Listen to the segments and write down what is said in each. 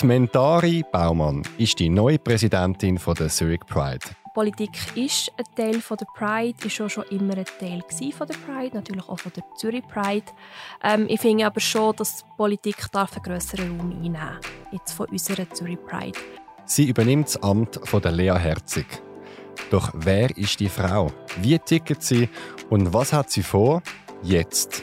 Die Mentari Baumann ist die neue Präsidentin der Zurich Pride. Politik ist ein Teil von der Pride, ist auch schon immer ein Teil von der Pride, natürlich auch von der Zürich Pride. Ähm, ich finde aber schon, dass Politik darf einen grösseren Raum einnehmen jetzt von unserer Zürich Pride. Sie übernimmt das Amt von der Lea Herzig. Doch wer ist die Frau? Wie tickt sie und was hat sie vor? Jetzt.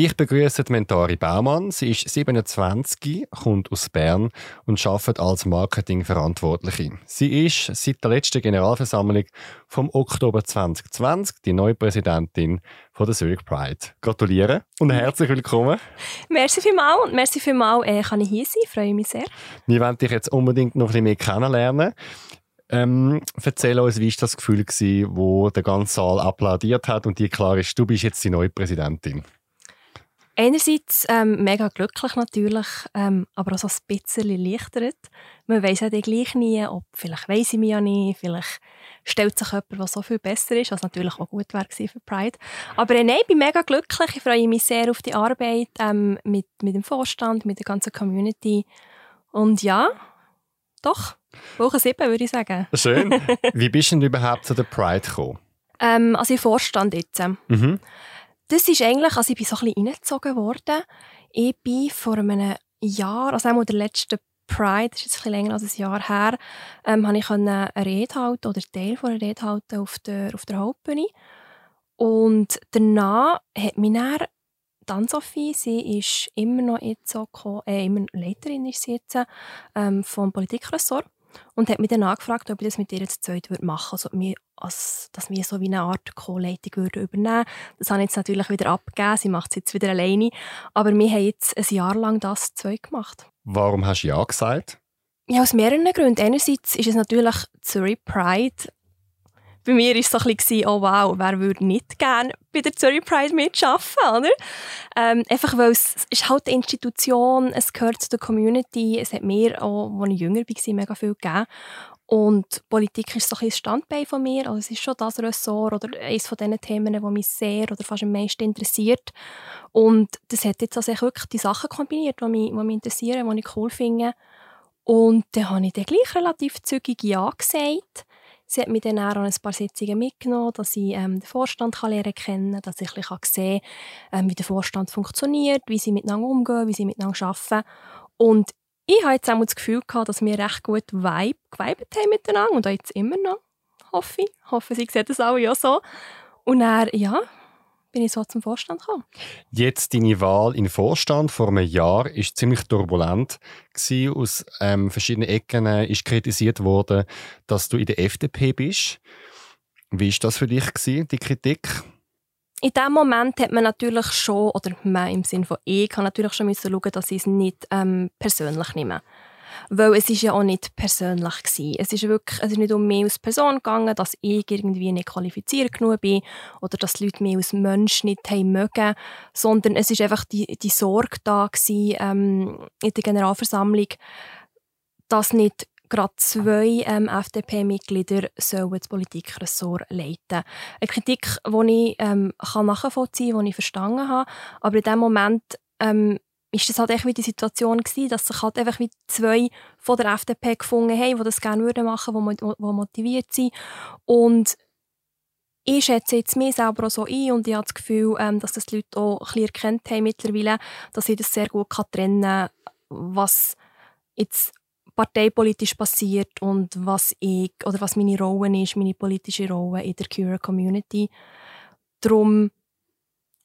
Ich begrüße Mentari Baumann. Sie ist 27, kommt aus Bern und arbeitet als Marketingverantwortliche. Sie ist seit der letzten Generalversammlung vom Oktober 2020 die neue Präsidentin von der Zurich Pride. Gratuliere und herzlich willkommen. Merci vielmals und merci vielmals, äh, kann ich hier sein. Freue mich sehr. Wir wollen dich jetzt unbedingt noch ein bisschen mehr kennenlernen. Ähm, erzähl uns, wie war das Gefühl, gewesen, wo der ganze Saal applaudiert hat und dir klar ist, du bist jetzt die neue Präsidentin? Einerseits ähm, mega glücklich natürlich, ähm, aber auch so ein bisschen erleichtert. Man weiß ja gleich nie, ob vielleicht weiss ich mich ja nicht, vielleicht stellt sich jemand, der so viel besser ist, was natürlich auch gut wäre für Pride. Aber äh, nein, ich bin mega glücklich. Ich freue mich sehr auf die Arbeit ähm, mit, mit dem Vorstand, mit der ganzen Community. Und ja, doch, Woche sieben würde ich sagen. Schön. Wie bist du denn überhaupt zu der Pride gekommen? Ähm, also im Vorstand jetzt. Mhm. Das ist eigentlich, also ich bin so ein bisschen reingezogen worden. Ich bin vor einem Jahr, also einmal der letzten Pride, das ist jetzt ein bisschen länger als ein Jahr her, ähm, habe ich eine Rede halten oder Teil von einer Rede halten auf der, auf der Hauptbühne. Und danach hat mich dann dann Sophie, sie ist immer noch jetzt so, äh, immer Leiterin ist sie jetzt, ähm, vom Politikressort und hat mich dann angefragt, ob ich das mit ihr jetzt zweit machen würde. Also, als, dass wir so wie eine Art Co-Leitung übernehmen würden. Das habe ich jetzt natürlich wieder abgegeben. Sie macht es jetzt wieder alleine. Aber wir haben jetzt ein Jahr lang das zweit gemacht. Warum hast du Ja gesagt? Ja, aus mehreren Gründen. Einerseits ist es natürlich Zurich Pride bei mir war es so ein bisschen, oh wow, wer würde nicht gerne bei der Zurich Pride mitarbeiten, oder? Ähm, einfach weil es, ist halt eine Institution, es gehört zu der Community, es hat mir auch, als ich jünger war, mega viel gegeben. Und Politik ist so ein Standbein von mir, also es ist schon das Ressort oder eines von diesen Themen, die mich sehr oder fast am meisten interessiert. Und das hat jetzt also wirklich die Sachen kombiniert, die mich, die mich interessieren, die ich cool finde. Und dann habe ich dann gleich relativ zügig Ja gesagt. Sie hat mich dann auch ein paar Sitzungen mitgenommen, dass ich ähm, den Vorstand kann lernen kennen, dass ich ein sehen kann, ähm, wie der Vorstand funktioniert, wie sie miteinander umgehen, wie sie miteinander arbeiten. Und ich habe jetzt auch das Gefühl gehabt, dass wir recht gut vibe, geweibt haben miteinander und auch jetzt immer noch, hoffe ich. Hoffe, sie sehen das auch ja so. Und er, ja, bin ich so zum Vorstand gekommen. Jetzt deine Wahl in den Vorstand vor einem Jahr ist ziemlich turbulent gewesen. Aus ähm, verschiedenen Ecken äh, ist kritisiert worden, dass du in der FDP bist. Wie ist das für dich gewesen, die Kritik? In dem Moment hat man natürlich schon, oder man im Sinne von ich, kann natürlich schon schauen, dass ich es nicht ähm, persönlich nehme. Weil es ist ja auch nicht persönlich gewesen. Es ist wirklich, es ist nicht um mich als Person gegangen, dass ich irgendwie nicht qualifiziert genug bin oder dass die Leute mich als Mensch nicht haben mögen, sondern es ist einfach die, die Sorge da gewesen, ähm, in der Generalversammlung, dass nicht gerade zwei ähm, FDP-Mitglieder sollen das Politikressort leiten. Eine Kritik, die ich ähm, kann nachvollziehen kann, die ich verstanden habe, aber in dem Moment ähm, ist das halt echt wie die Situation gewesen, dass sich halt einfach wie zwei von der FDP gefunden haben, die das gerne würden machen, die, die motiviert sind. Und ich schätze jetzt mir selber auch so ein und ich habe das Gefühl, ähm, dass das die Leute auch ein bisschen erkannt haben mittlerweile, dass ich das sehr gut trennen kann, was jetzt parteipolitisch passiert und was ich, oder was meine Rolle ist, meine politische Rolle in der Queer Community. Darum,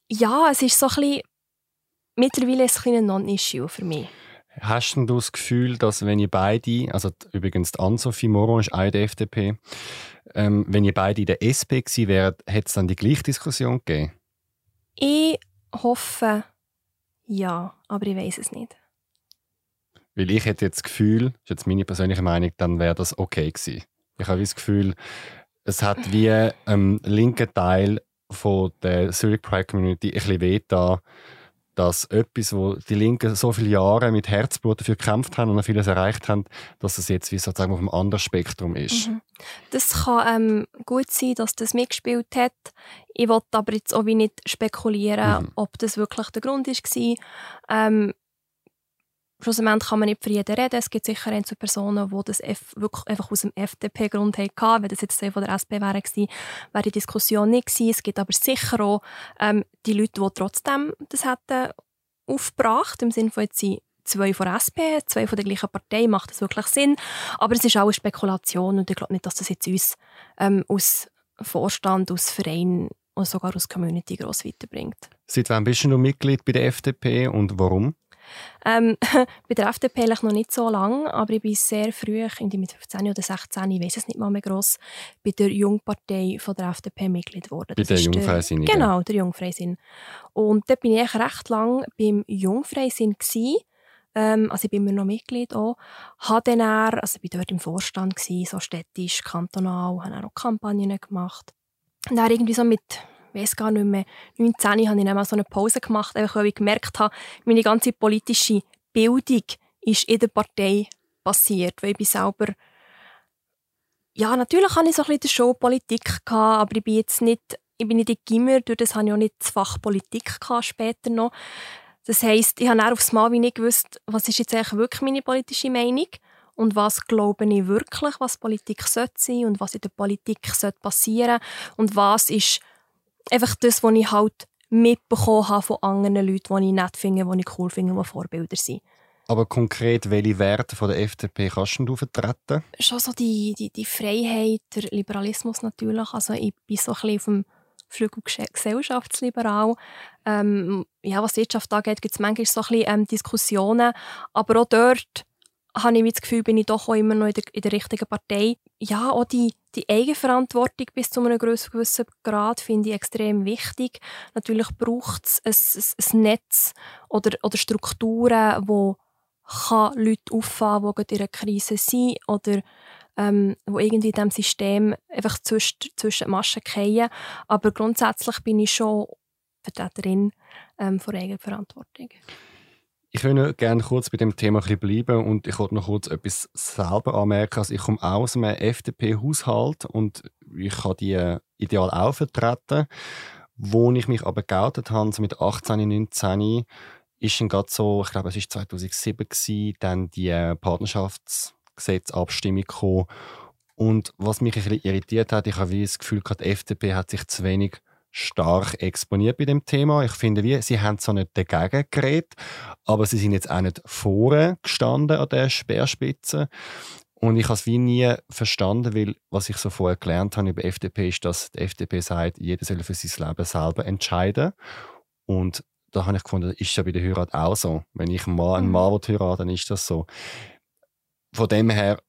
ja, es ist so ein bisschen mittlerweile ist es ein Non-Issue für mich. Hast du das Gefühl, dass wenn ihr beide, also übrigens Ann-Sophie Moron ist eine der FDP, ähm, wenn ihr beide in der SP gewesen wärt, hätte es dann die gleiche Diskussion gegeben? Ich hoffe, ja, aber ich weiß es nicht. Weil ich hätte jetzt das Gefühl, das ist jetzt meine persönliche Meinung, dann wäre das okay gewesen. Ich habe das Gefühl, es hat wie ein ähm, linker Teil von der Zurich Pride Community ein bisschen weh da, dass etwas, wo die Linken so viele Jahre mit Herzblut dafür gekämpft haben und vieles erreicht haben, dass es jetzt wie sozusagen auf einem anderen Spektrum ist. Mhm. Das kann ähm, gut sein, dass das mitgespielt hat. Ich wollte aber jetzt auch wie nicht spekulieren, mhm. ob das wirklich der Grund war. Ähm, Schlussendlich kann man nicht für jeden reden. Es gibt sicher einzelne Personen, die das F wirklich einfach aus dem FDP-Grund hatten. Wenn das jetzt von der SP wäre, wäre die Diskussion nicht gewesen. Es gibt aber sicher auch ähm, die Leute, die trotzdem das hätten aufgebracht, im Sinne von jetzt sind zwei von der SP, zwei von der gleichen Partei, macht das wirklich Sinn. Aber es ist auch eine Spekulation und ich glaube nicht, dass das jetzt uns ähm, aus Vorstand, aus Verein und sogar aus Community gross weiterbringt. Seit wann bist du Mitglied bei der FDP und warum? Ähm, bei der FDP noch nicht so lange, aber ich bin sehr früh, irgendwie mit 15 oder 16, ich weiß es nicht mal mehr gross, bei der Jungpartei von der FDP Mitglied geworden. Bei der Jungfreisinn? Genau, der Jungfreisinn. Und dort bin ich recht lang beim Jungfreisinn gewesen. Ähm, also ich bin mir noch Mitglied auch. Habe dann eher, also ich war dort im Vorstand, gewesen, so städtisch, kantonal, habe auch Kampagnen gemacht. Und dann irgendwie so mit weiß gar nicht mehr, 19 habe ich dann mal so eine Pause gemacht, weil ich gemerkt habe, meine ganze politische Bildung ist in der Partei passiert, weil ich bin selber ja, natürlich hatte ich so ein bisschen die Showpolitik, gehabt, aber ich bin jetzt nicht, ich bin nicht in Gimmer, durch das habe ich auch nicht das Fach Politik gehabt, später noch. Das heisst, ich habe aufs Mal wie nicht gewusst, was ist jetzt eigentlich wirklich meine politische Meinung und was glaube ich wirklich, was Politik sollte sein und was in der Politik sollte passieren und was ist einfach das, was ich halt mitbekommen habe von anderen Leuten, die ich nett finde, die ich cool finde, die Vorbilder sind. Aber konkret, welche Werte von der FDP kannst du vertreten? Schon so die, die, die Freiheit, der Liberalismus natürlich. Also ich bin so ein bisschen auf dem Flügel gesellschaftsliberal. Ähm, ja, was die Wirtschaft angeht, gibt es manchmal so ein bisschen ähm, Diskussionen. Aber auch dort habe ich das Gefühl, bin ich doch auch immer noch in der, in der richtigen Partei. Ja, auch die, die Eigenverantwortung bis zu einem gewissen Grad finde ich extrem wichtig. Natürlich braucht es ein, ein, Netz oder, oder Strukturen, wo kann Leute auffangen, die in einer Krise sind oder ähm, wo irgendwie in diesem System einfach zwischen, zwischen Maschen fallen. Aber grundsätzlich bin ich schon Vertreterin ähm, von Eigenverantwortung. Ich würde gerne kurz bei dem Thema bleiben und ich wollte noch kurz etwas selber anmerken. Also ich komme aus einem FDP-Haushalt und ich habe die ideal auch vertreten. Wo ich mich aber geoutet habe, so mit 18, 19, ist dann gerade so, ich glaube es war 2007, gewesen, dann die Partnerschaftsgesetzabstimmung gekommen. Und was mich ein bisschen irritiert hat, ich habe das Gefühl, die FDP hat sich zu wenig stark exponiert bei dem Thema. Ich finde, wie, sie haben zwar nicht dagegen geredet, aber sie sind jetzt auch nicht vorne gestanden an der Speerspitze. Und ich habe es wie nie verstanden, weil was ich so vorher gelernt habe über FDP ist, dass die FDP sagt, jeder soll für sein Leben selber entscheiden. Und da habe ich gefunden, ist ja bei der Heirat auch so. Wenn ich einen Mann, einen mhm. Mann heirate, dann ist das so. Von dem her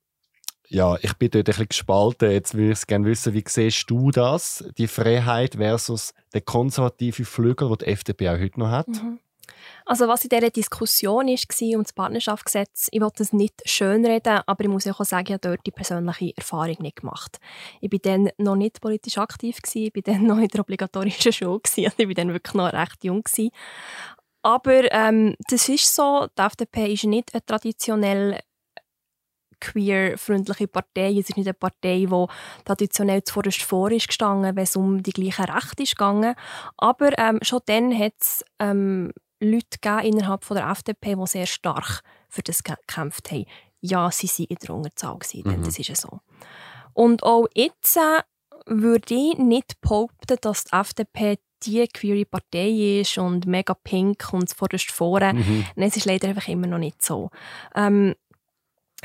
ja, ich bin dort ein gespalten. Jetzt würde ich gerne wissen, wie siehst du das, die Freiheit versus der konservative Flügel, den die FDP auch heute noch hat? Mhm. Also was in dieser Diskussion war um das Partnerschaftsgesetz, ich wollte es nicht schönreden, aber ich muss auch sagen, ich habe dort die persönliche Erfahrung nicht gemacht. Ich war dann noch nicht politisch aktiv, ich war dann noch in der obligatorischen Schule, also ich war dann wirklich noch recht jung. Aber ähm, das ist so, die FDP ist nicht eine traditionell queer-freundliche Partei. Es ist nicht eine Partei, die traditionell zuvorderst vor ist gestanden, wenn es um die gleichen Rechte ist gegangen. Aber ähm, schon dann hat es ähm, Leute innerhalb von der FDP, die sehr stark für das gekämpft haben. Ja, sie waren in der Unterzahl, gewesen, mhm. das ist ja so. Und auch jetzt äh, würde ich nicht behaupten, dass die FDP die queere Partei ist und mega pink und vorderst vorne. Mhm. Nein, es ist leider einfach immer noch nicht so. Ähm,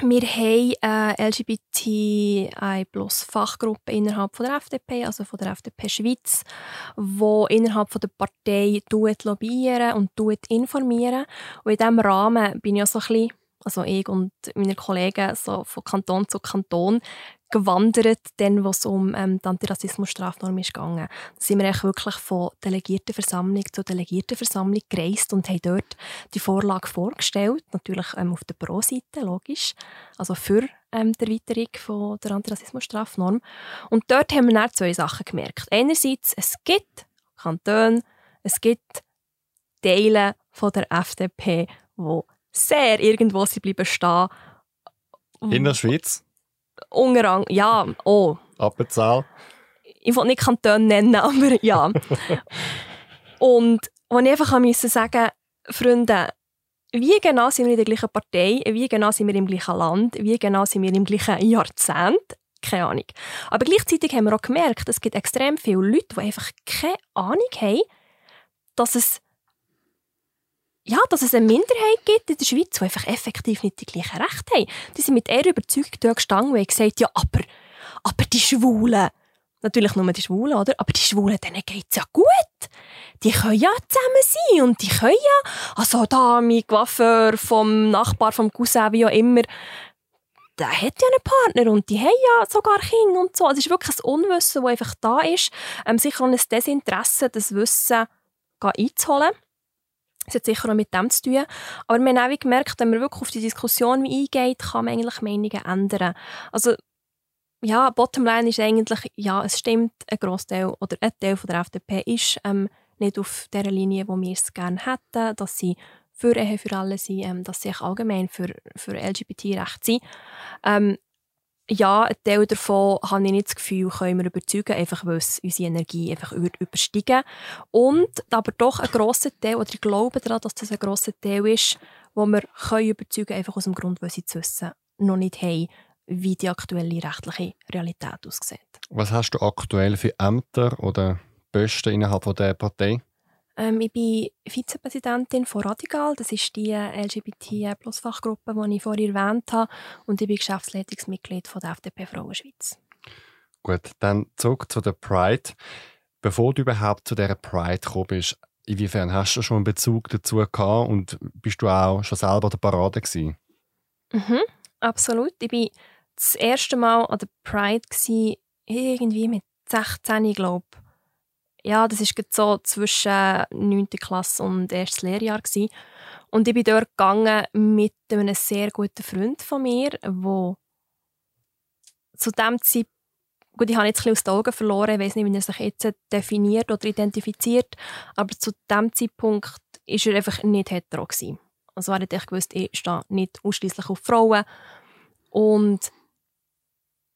wir haben eine LGBTI-Plus-Fachgruppe innerhalb von der FDP, also von der FDP Schweiz, die innerhalb von der Partei lobbyieren und informieren. Und in diesem Rahmen bin ich auch so ein bisschen also ich und meine Kollegen so von Kanton zu Kanton gewandert, dann, wo es um ähm, die Antirassismus-Strafnorm ist gegangen. Da sind wir wirklich von Delegiertenversammlung zu Delegiertenversammlung gereist und haben dort die Vorlage vorgestellt, natürlich ähm, auf der Pro-Seite, logisch, also für ähm, die Erweiterung von der Antirassismus-Strafnorm. Und dort haben wir dann zwei Sachen gemerkt. Einerseits, es gibt Kantone, es gibt Teile von der FDP, die sehr irgendwo sie bleiben stehen. In der Schweiz? Ungerang, ja, oh. Appenzahl? Ich will nicht Kanton nennen, aber ja. Und wo ich einfach müssen sagen Freunde, wie genau sind wir in der gleichen Partei, wie genau sind wir im gleichen Land, wie genau sind wir im gleichen Jahrzehnt, keine Ahnung. Aber gleichzeitig haben wir auch gemerkt, es gibt extrem viele Leute, die einfach keine Ahnung haben, dass es ja, dass es eine Minderheit gibt in der Schweiz, die einfach effektiv nicht die gleichen Rechte haben. Die sind mit eher Überzeugung dort gestanden und haben gesagt, ja, aber, aber die Schwulen, natürlich nur die Schwulen, oder? Aber die Schwulen, denen geht es ja gut. Die können ja zusammen sein und die können ja, also da, mein Coiffeur vom Nachbar, vom Cousin, wie auch immer, der hat ja einen Partner und die haben ja sogar Kinder und so. Also es ist wirklich ein Unwissen, das einfach da ist. Ähm, sicher auch ein Desinteresse, das Wissen einzuholen. Das hat sicher auch mit dem zu tun. Aber wir haben auch gemerkt, wenn man wirklich auf die Diskussion eingeht, kann man eigentlich Meinungen ändern. Also, ja, Bottomline ist eigentlich, ja, es stimmt, ein Großteil oder ein Teil von der FDP ist ähm, nicht auf der Linie, wo wir es gerne hätten, dass sie für Ehe für alle sind, ähm, dass sie allgemein für, für LGBT-Rechte sind. Ähm, ja, ein Teil davon habe ich nicht das Gefühl, können wir überzeugen, einfach weil es unsere Energie einfach übersteigen Und aber doch ein grosser Teil, oder ich glaube daran, dass das ein grosser Teil ist, wo wir können überzeugen einfach aus dem Grund, weil sie zu wissen noch nicht haben, wie die aktuelle rechtliche Realität aussieht. Was hast du aktuell für Ämter oder Posten innerhalb von der Partei? Ähm, ich bin Vizepräsidentin von Radical. Das ist die LGBT-Plus-Fachgruppe, die ich vorhin erwähnt habe. Und ich bin Geschäftsleitungsmitglied von der FDP Frauenschweiz. Gut, dann zurück zu der Pride. Bevor du überhaupt zu dieser Pride gekommen bist, inwiefern hast du schon einen Bezug dazu gehabt und bist du auch schon selber der Parade gewesen? Mhm, absolut. Ich war das erste Mal an der Pride gewesen, irgendwie mit 16, glaube ich ja, das war so zwischen 9. Klasse und erstes Lehrjahr. Gewesen. Und ich bin dort gegangen mit einem sehr guten Freund von mir, der zu dem Zeitpunkt, gut, ich habe jetzt ein bisschen aus den Augen verloren, ich weiß nicht, wie er sich jetzt definiert oder identifiziert, aber zu dem Zeitpunkt war er einfach nicht hetero. Gewesen. Also er ich gewusst, ich stehe nicht ausschließlich auf Frauen. Und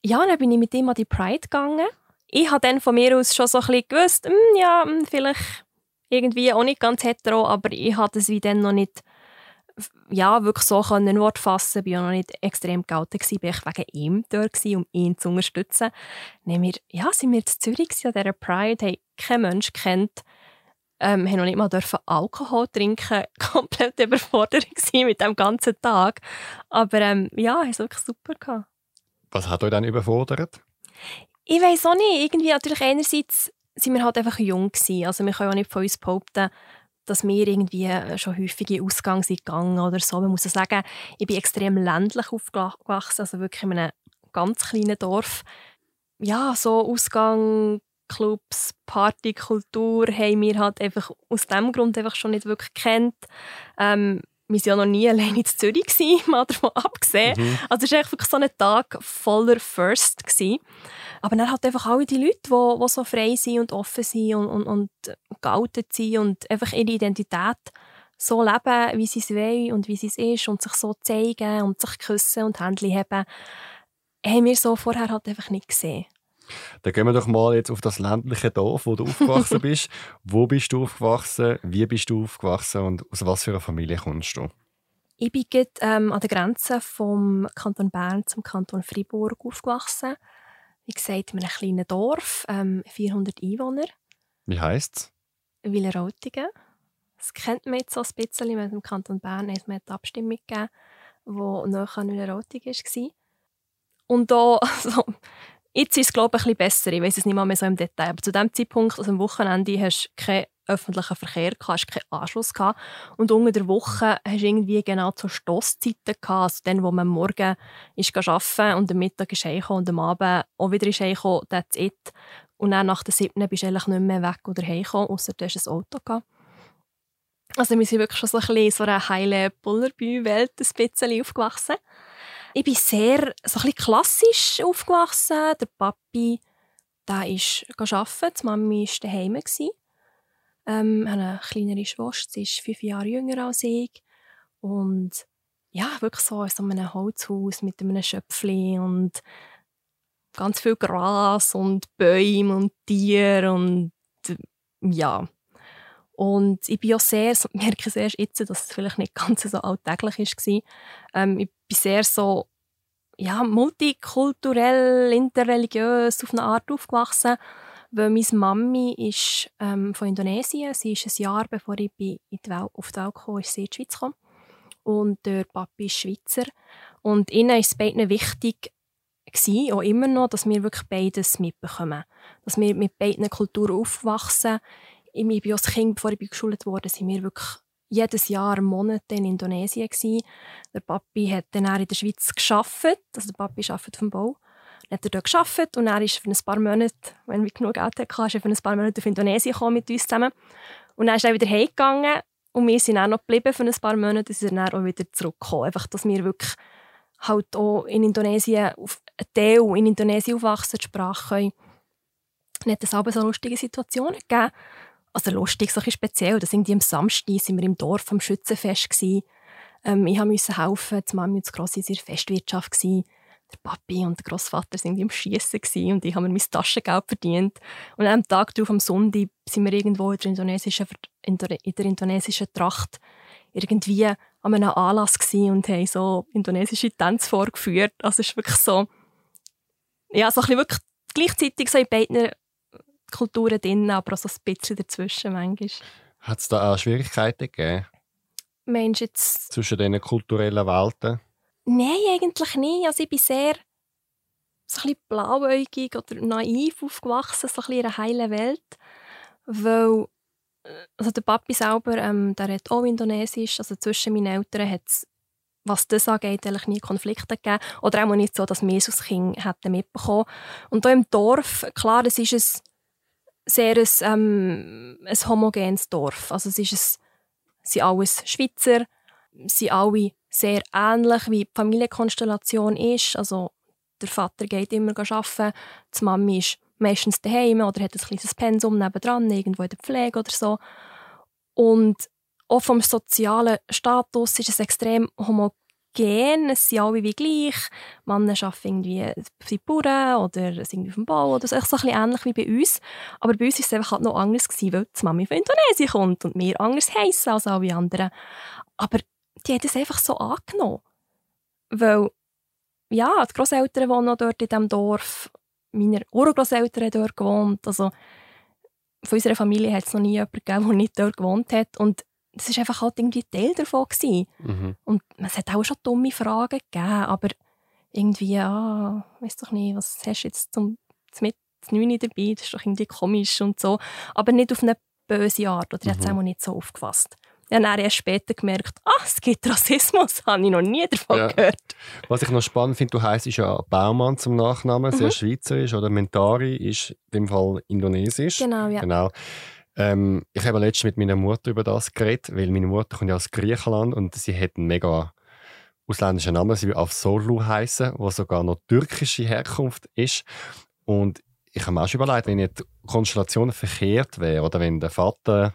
ja, dann bin ich mit ihm an die Pride gegangen ich habe dann von mir aus schon so ein bisschen gewusst, hm, ja, hm, vielleicht irgendwie auch nicht ganz hetero, aber ich hatte es wie dann noch nicht ja, wirklich so können Wort fassen. Ich war noch nicht extrem gewesen, bin ich wegen ihm dort um ihn zu unterstützen. Dann wir, ja, sind wir in Zürich an dieser Pride, haben keinen Mensch kennt, ähm, haben noch nicht mal dürfen Alkohol trinken, komplett überfordert mit dem ganzen Tag. Aber ähm, ja, es wirklich super gehabt. Was hat euch dann überfordert? Ich weiß auch nicht. Irgendwie natürlich einerseits sind wir halt einfach jung gewesen. Also wir können auch nicht von uns behaupten, dass wir irgendwie schon häufig in Ausgang sind gegangen oder so. Man muss sagen, ich bin extrem ländlich aufgewachsen, also wirklich in einem ganz kleinen Dorf. Ja, so Ausgang, Clubs, Partykultur haben wir halt einfach aus dem Grund einfach schon nicht wirklich kennt. Ähm, wir waren ja noch nie allein in Zürich, mal davon abgesehen. Mhm. Also es war wirklich so ein Tag voller First. Gewesen. Aber dann halt einfach alle die Leute, die, die so frei sind und offen sind und, und, und geoutet sind und einfach ihre Identität so leben, wie sie es wollen und wie sie es ist und sich so zeigen und sich küssen und Händchen haben, haben wir so vorher halt einfach nicht gesehen. Dann gehen wir doch mal jetzt auf das ländliche Dorf, wo du aufgewachsen bist. wo bist du aufgewachsen? Wie bist du aufgewachsen? Und aus was für einer Familie kommst du? Ich bin ähm, an der Grenze vom Kanton Bern zum Kanton Fribourg aufgewachsen wie gesagt, in einem kleinen Dorf, ähm, 400 Einwohner. Wie heisst es? Wileroltigen. Das kennt man jetzt so ein bisschen, wenn im Kanton Bern hat man eine Abstimmung gegeben, die näher an Wileroltigen war. Und da, also, jetzt ist es glaube ich ein bisschen besser, ich weiß es nicht mal mehr so im Detail, aber zu dem Zeitpunkt, also am Wochenende, hast du keinen öffentlichen Verkehr gehabt, hast keinen Anschluss gehabt. Und unter der Woche hast du irgendwie genau zur Stosszeiten gehabt, also dann, wo man morgen ist arbeiten und am Mittag ist und am Abend auch wieder ist heimgekommen, that's it. Und dann nach der siebten bist du eigentlich nicht mehr weg oder heimgekommen, außer du hast ein Auto gehabt. Also wir sind wirklich schon so ein bisschen so eine heile Bullerbü-Welt ein bisschen aufgewachsen. Ich bin sehr so ein bisschen klassisch aufgewachsen. Der Papi der ist arbeiten, die Mami war daheim. Ähm, habe eine kleinere Schwester, sie ist fünf Jahre jünger als ich. Und ja, wirklich so in so einem Holzhaus mit einem Schöpfchen und ganz viel Gras und Bäume und Tiere und ja. Und ich bin auch sehr, so, merke sehr jetzt, dass es vielleicht nicht ganz so alltäglich war. Ähm, ich bin sehr so ja, multikulturell, interreligiös auf eine Art aufgewachsen, weil meine Mami ist ähm, von Indonesien. Sie ist ein Jahr, bevor ich in die Welt, auf die Welt kam, ist sie in die Schweiz gekommen. Und der Papi ist Schweizer. Und ihnen ist es beiden wichtig, gewesen, auch immer noch, dass wir wirklich beides mitbekommen. Dass wir mit beiden Kulturen aufwachsen. Ich bin als Kind, bevor ich geschult wurde, sind wir wirklich jedes Jahr Monate in Indonesien gewesen. Der Papi hat dann in der Schweiz geschafft, also der Papi arbeitet vom Bau. Dann hat er dort geschafft und er ist für ein paar Monate, wenn wir genug Geld hatten, ist er für ein paar Monate auf Indonesien gekommen mit uns zusammen. Und dann ist er wieder heimgegangen und wir sind auch noch geblieben für ein paar Monate und sind dann auch wieder zurückgekommen. Einfach, dass wir wirklich halt auch in Indonesien, auf einen Teil in Indonesien aufwachsen, die Sprache können. Dann hat es aber so lustige Situationen gegeben, also lustig, so ein speziell, dass irgendwie am Samstag sind wir im Dorf am Schützenfest gewesen. Ähm, ich musste helfen, die Mami und das Grossi in der Festwirtschaft gewesen. Der Papi und der Großvater sind im Schießen und ich habe mir mein Taschengeld verdient. Und am Tag darauf, am Sonntag, sind wir irgendwo in der indonesischen, in der, in der indonesischen Tracht irgendwie an einem Anlass und haben so indonesische Tänze vorgeführt. Also es ist wirklich so, ja, so ein bisschen wirklich gleichzeitig so in beiden Kulturen drin, aber auch so ein bisschen dazwischen manchmal. Hat es da auch Schwierigkeiten gegeben? Meinst jetzt... Zwischen diesen kulturellen Welten? Nein, eigentlich nicht. Also ich bin sehr so ein bisschen blauäugig oder naiv aufgewachsen, so ein bisschen in einer heilen Welt. Weil äh, also der Papi selber, ähm, der hat auch Indonesisch, also zwischen meinen Eltern hat es, was das angeht, eigentlich nie Konflikte gegeben. Oder auch nicht so, dass wir es als Kind hätten mitbekommen. Und hier im Dorf, klar, es ist ein sehr ein, ähm, ein homogenes Dorf. Also es ist ein, sind alles Schweizer, sind alle sehr ähnlich, wie die Familienkonstellation ist. Also der Vater geht immer arbeiten, die Mami ist meistens daheim oder hat ein kleines Pensum nebendran, irgendwo in der Pflege oder so. Und auch vom sozialen Status ist es extrem homogen gehen. Es sind alle wie gleich. Männer arbeiten irgendwie bei Bauern oder sind auf dem Bau oder so. so ein ähnlich wie bei uns. Aber bei uns war es einfach halt noch anders, gewesen, weil die Mami von Indonesien kommt und wir anders heissen als alle anderen. Aber die hat es einfach so angenommen. Weil, ja, die Großeltern wohnen noch dort in diesem Dorf. Meine Urgroßeltern haben dort gewohnt. Also, von unserer Familie hat es noch nie jemanden gegeben, der nicht dort gewohnt hat. Und das war einfach halt irgendwie Teil davon. Mhm. Und es hat auch schon dumme Fragen gegeben, aber irgendwie, ja, weiß doch nicht, was hast du jetzt zum, mit 9 dabei, das ist doch irgendwie komisch und so. Aber nicht auf eine böse Art, oder mhm. habe es auch nicht so aufgefasst. Ich habe erst später gemerkt, ah, es gibt Rassismus, das habe ich noch nie davon ja. gehört. Was ich noch spannend finde, du heisst ja Baumann zum Nachnamen, sehr mhm. schweizerisch, oder Mentari ist in dem Fall indonesisch. Genau, ja. Genau. Ähm, ich habe letztens mit meiner Mutter über das geredet, weil meine Mutter kommt ja aus Griechenland und sie hat einen mega ausländischen Namen, sie will Afsolu heißen, wo sogar noch türkische Herkunft ist. Und ich habe mir auch schon überlegt, wenn jetzt die Konstellation verkehrt wäre oder wenn der Vater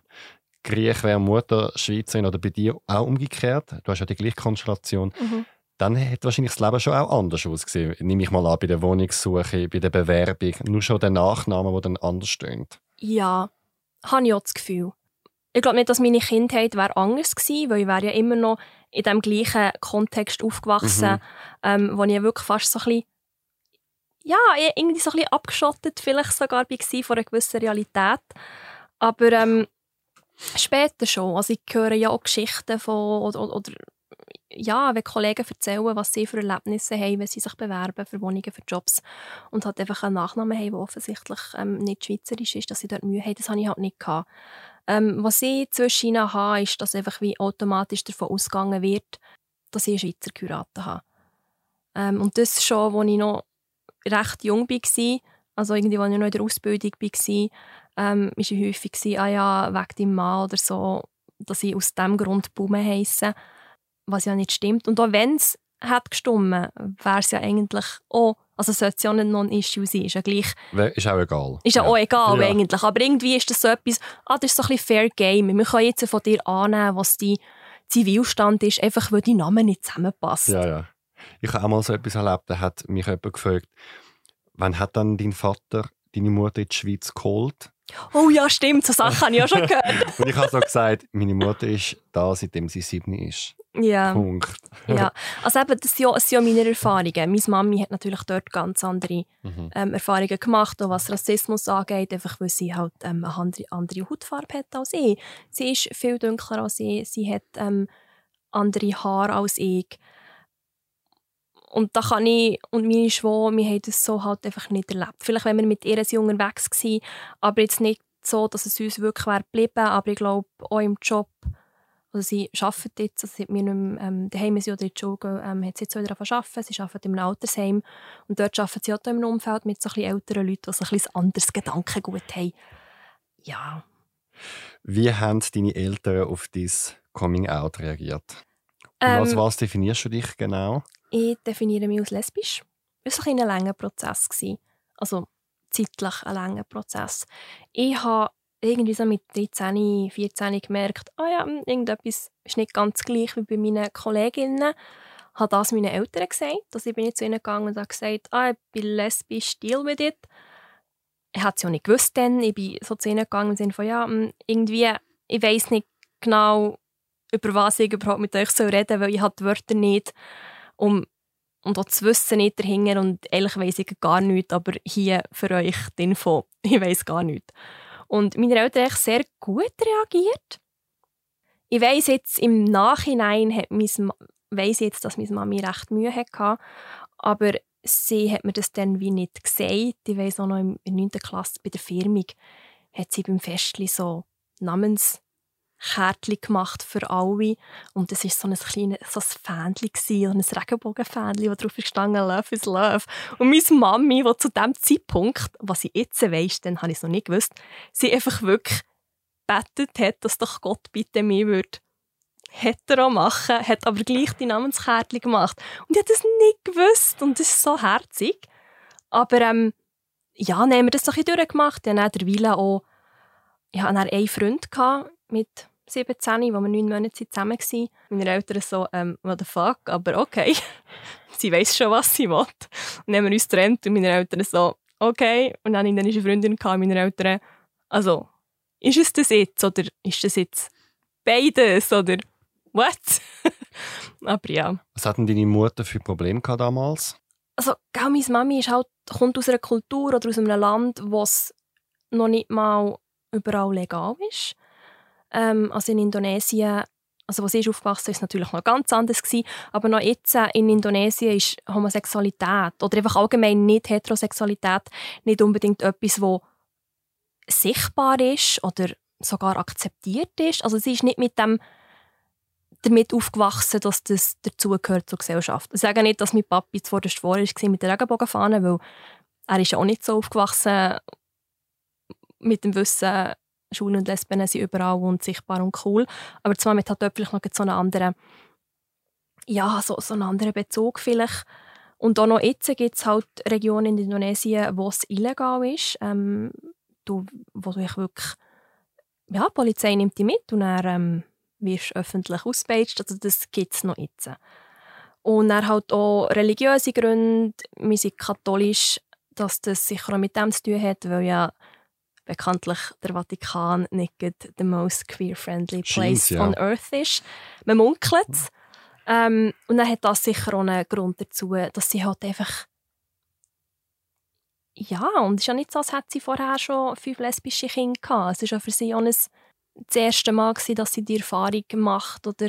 Griech wäre, Mutter Schweizerin oder bei dir auch umgekehrt, du hast ja die gleiche Konstellation, mhm. dann hätte wahrscheinlich das Leben schon auch anders ausgesehen. Nehme ich mal an, bei der Wohnungssuche, bei der Bewerbung, nur schon der Nachname, der dann anders steht. Ja, habe ich auch das Gefühl. Ich glaube nicht, dass meine Kindheit wäre anders gewesen, weil ich wäre ja immer noch in dem gleichen Kontext aufgewachsen, mhm. ähm, wo ich wirklich fast so ein bisschen, ja, irgendwie so ein bisschen abgeschottet vielleicht sogar war von einer gewissen Realität. Aber ähm, später schon. Also ich höre ja auch Geschichten von, oder, oder ja, wenn Kollegen erzählen, was sie für Erlebnisse haben, wenn sie sich bewerben für Wohnungen, für Jobs und halt einfach einen Nachnamen haben, der offensichtlich ähm, nicht schweizerisch ist, dass sie dort Mühe haben, das habe ich halt nicht gehabt. Ähm, was ich zwischen ihnen habe, ist, dass einfach wie automatisch davon ausgegangen wird, dass ich einen Schweizer geheiratet habe. Ähm, und das schon, als ich noch recht jung war, also irgendwie, als ich noch in der Ausbildung war, ähm, war häufig, ah ja, wegen deinem Mann oder so, dass ich aus diesem Grund Bume heisse was ja nicht stimmt. Und auch wenn es hat gestimmt, wäre es ja eigentlich auch Also sollte es ja nicht Non-Issue sein, ist ja gleich... Ist auch egal. Ist ja, ja. auch egal Ja. eigentlich, aber irgendwie ist das so etwas, ah, das ist so ein bisschen Fair Game. Wir können jetzt von dir annehmen, was dein Zivilstand ist, einfach weil die Namen nicht zusammenpassen. Ja, ja. Ich habe auch mal so etwas erlebt, da hat mich jemand gefragt, wann hat dann dein Vater deine Mutter in die Schweiz geholt? Oh ja, stimmt, so Sachen habe ich auch schon gehört. Und ich habe so gesagt, meine Mutter ist da, seitdem sie sieben ist. Ja. Punkt. Ja, also eben, das sind ja, das sind ja meine Erfahrungen. Meine Mami hat natürlich dort ganz andere Mhm. ähm, Erfahrungen gemacht, auch was Rassismus angeht, einfach weil sie halt ähm, eine andere, andere Hautfarbe hat als ich. Sie ist viel dunkler als ich, sie hat ähm, andere Haare als ich. Und da kann ich und meine Schwester, wir haben das so halt einfach nicht erlebt. Vielleicht, wenn wir mit ihr sehr unterwegs waren, aber jetzt nicht so, dass es uns wirklich wäre geblieben, aber ich glaube, auch im Job also sie arbeitet jetzt, also seit wir nicht mehr ähm, daheim sind oder in die Schule gehen, ähm, hat sie jetzt wieder angefangen zu arbeiten. Sie arbeitet in einem Altersheim und dort arbeitet sie auch in einem Umfeld mit so ein bisschen älteren Leuten, die so ein bisschen anderes Gedankengut haben. Ja, Wie haben deine Eltern auf dein Coming-out reagiert? Und Ähm, als was definierst du dich genau? ich definiere mich als lesbisch. Es war ein, langer Prozess. Gewesen. Also zeitlich ein langer Prozess. Ich habe irgendwie so mit 13, 14 gemerkt, ah ja, hm, irgendetwas ist nicht ganz gleich wie bei meinen Kolleginnen. Habe das meinen Eltern gesagt. Also ich bin jetzt zu ihnen gegangen und habe gesagt, ah, ich bin lesbisch, deal with it. Ich hatte es ja nicht gewusst dann. Ich bin so zu ihnen gegangen im Sinne von, ja, hm, irgendwie, ich weiß nicht genau, über was ich überhaupt mit euch soll reden soll, weil ich habe die Wörter nicht, um und auch das Wissen nicht dahinter und ehrlich weiss ich gar nichts, aber hier für euch die Info, ich weiss gar nichts. Und meine Eltern haben sehr gut reagiert. Ich weiss jetzt, im Nachhinein hat mein, weiss jetzt, dass meine Mami recht Mühe hatte, aber sie hat mir das dann wie nicht gesagt. Ich weiss auch noch in der 9. Klasse bei der Firmung hat sie beim Festli so Namenskärtchen gemacht für alle. Und das war so ein kleines so ein Fähnchen, ein Regenbogenfähnchen, wo drauf gestanden «Love is Love». Und meine Mami, die zu dem Zeitpunkt, was ich jetzt weiss, dann habe ich es noch nicht gewusst, sie einfach wirklich betet hat, dass doch Gott bitte mich würde hetero machen, hat aber gleich die Namenskärtchen gemacht. Und ich habe das nicht gewusst und das ist so herzig. Aber ähm, ja, dann haben wir das so ein durchgemacht. Ich hatte derweil auch ich hatte dann einen Freund mit 17, wo wir neun Monate zusammen waren. Meine Eltern so, ähm, what the fuck, aber okay. sie weiss schon, was sie will. Und dann haben wir uns getrennt und meine Eltern so, okay. Und dann ich eine Freundin gehabt, meine Eltern, also, ist es das jetzt oder ist das jetzt beides oder what? aber ja. Was hat denn deine Mutter für Probleme damals? also, gell, meine Mami ist halt, kommt aus einer Kultur oder aus einem Land, wo es noch nicht mal überall legal ist. Ähm, also in Indonesien, also wo sie ist aufgewachsen ist, natürlich noch ganz anders gewesen, aber noch jetzt äh, in Indonesien ist Homosexualität oder einfach allgemein nicht Heterosexualität nicht unbedingt etwas, wo sichtbar ist oder sogar akzeptiert ist. Also sie ist nicht mit dem damit aufgewachsen, dass das dazugehört zur Gesellschaft. Ich sage nicht, dass mein Papi zuvorderst vor war mit der Regenbogenfahne, weil er ist auch nicht so aufgewachsen mit dem Wissen, Schwulen und Lesben sind überall und sichtbar und cool. Aber zwar mit hat vielleicht noch so einen anderen, ja, so, so einen anderen Bezug vielleicht. Und auch noch jetzt gibt es halt Regionen in Indonesien, wo es illegal ist, ähm, du, wo du wirklich, ja, die Polizei nimmt dich mit und dann ähm, wirst öffentlich ausgepeitscht. Also das gibt es noch jetzt. Und dann halt auch religiöse Gründe, wir sind katholisch, dass das sicher auch mit dem zu tun hat, weil ja bekanntlich der Vatikan nicht the most queer-friendly place ja. on earth ist. Man munkelt es. Ähm, und dann hat das sicher auch einen Grund dazu, dass sie halt einfach ja, und es ist ja nicht so, als hätte sie vorher schon fünf lesbische Kinder gehabt. Es war ja für sie auch ein, das erste Mal, gewesen, dass sie die Erfahrung gemacht oder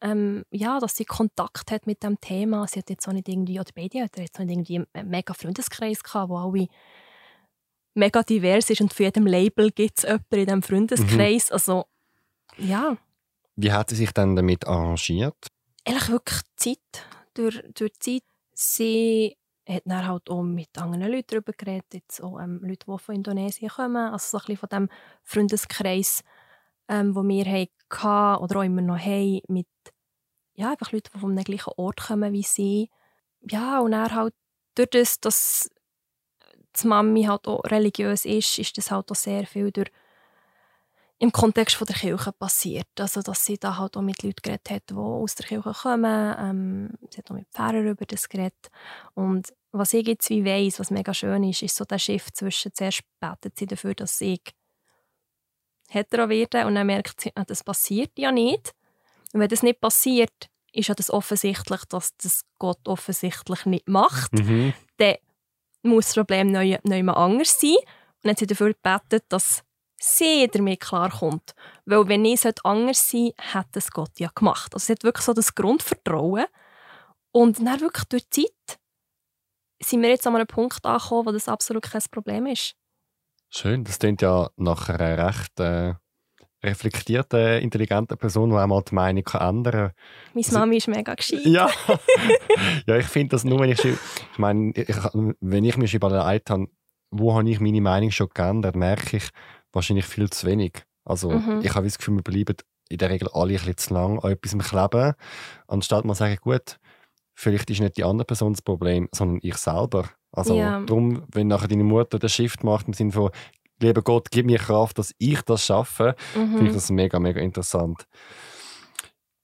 ähm, ja, dass sie Kontakt hat mit dem Thema. Sie hat jetzt auch nicht irgendwie, oder beide hat jetzt auch nicht irgendwie einen mega Freundeskreis gehabt, wo alle mega divers ist und für jedem Label gibt es jemanden in diesem Freundeskreis. Also, ja, Wie hat sie sich dann damit arrangiert? eigentlich wirklich Zeit. Durch, durch Zeit. Sie hat dann halt auch mit anderen Leuten darüber geredet, jetzt auch ähm, Leute, die von Indonesien kommen, also so ein bisschen von dem Freundeskreis, ähm, wo wir hatten oder auch immer noch haben, mit ja, einfach Leuten, die von einem gleichen Ort kommen wie sie. Ja, und dann halt durch das, dass die Mami halt auch religiös ist, ist das halt auch sehr viel durch im Kontext von der Kirche passiert. Also, dass sie da halt auch mit Leuten geredet hat, die aus der Kirche kommen. Ähm, sie hat auch mit Pfarrern über das geredet. Und was ich jetzt wie weiss, was mega schön ist, ist so der Schiff zwischen zuerst betet sie dafür, dass ich hetero werde und dann merkt sie, ah, das passiert ja nicht. Und wenn das nicht passiert, ist ja das offensichtlich, dass das Gott offensichtlich nicht macht. Mhm. Dann muss das Problem neu mal anders sein. Und hat sie dafür gebetet, dass sie damit klarkommt. Weil wenn ich anders sein sollte, hat es Gott ja gemacht. Also sie hat wirklich so das Grundvertrauen. Und dann wirklich durch die Zeit sind wir jetzt an einem Punkt angekommen, wo das absolut kein Problem ist. Schön, das klingt ja nach einer recht äh, reflektierten, intelligenten Person, die einmal die Meinung kann ändern kann. Meine Also- Mami ist mega gescheit. Ja, ja ich finde das nur, wenn ich, ich meine, ich, wenn ich mich überlegt habe, wo habe ich meine Meinung schon geändert, merke ich wahrscheinlich viel zu wenig. Also Mhm. ich habe das Gefühl, wir bleiben in der Regel alle ein bisschen zu lang an etwas kleben, anstatt mal sagen, gut, vielleicht ist nicht die andere Person das Problem, sondern ich selber. Also Ja. darum, wenn nachher deine Mutter den Shift macht im Sinne von, lieber Gott, gib mir Kraft, dass ich das schaffe, finde ich Mhm. das mega, mega interessant.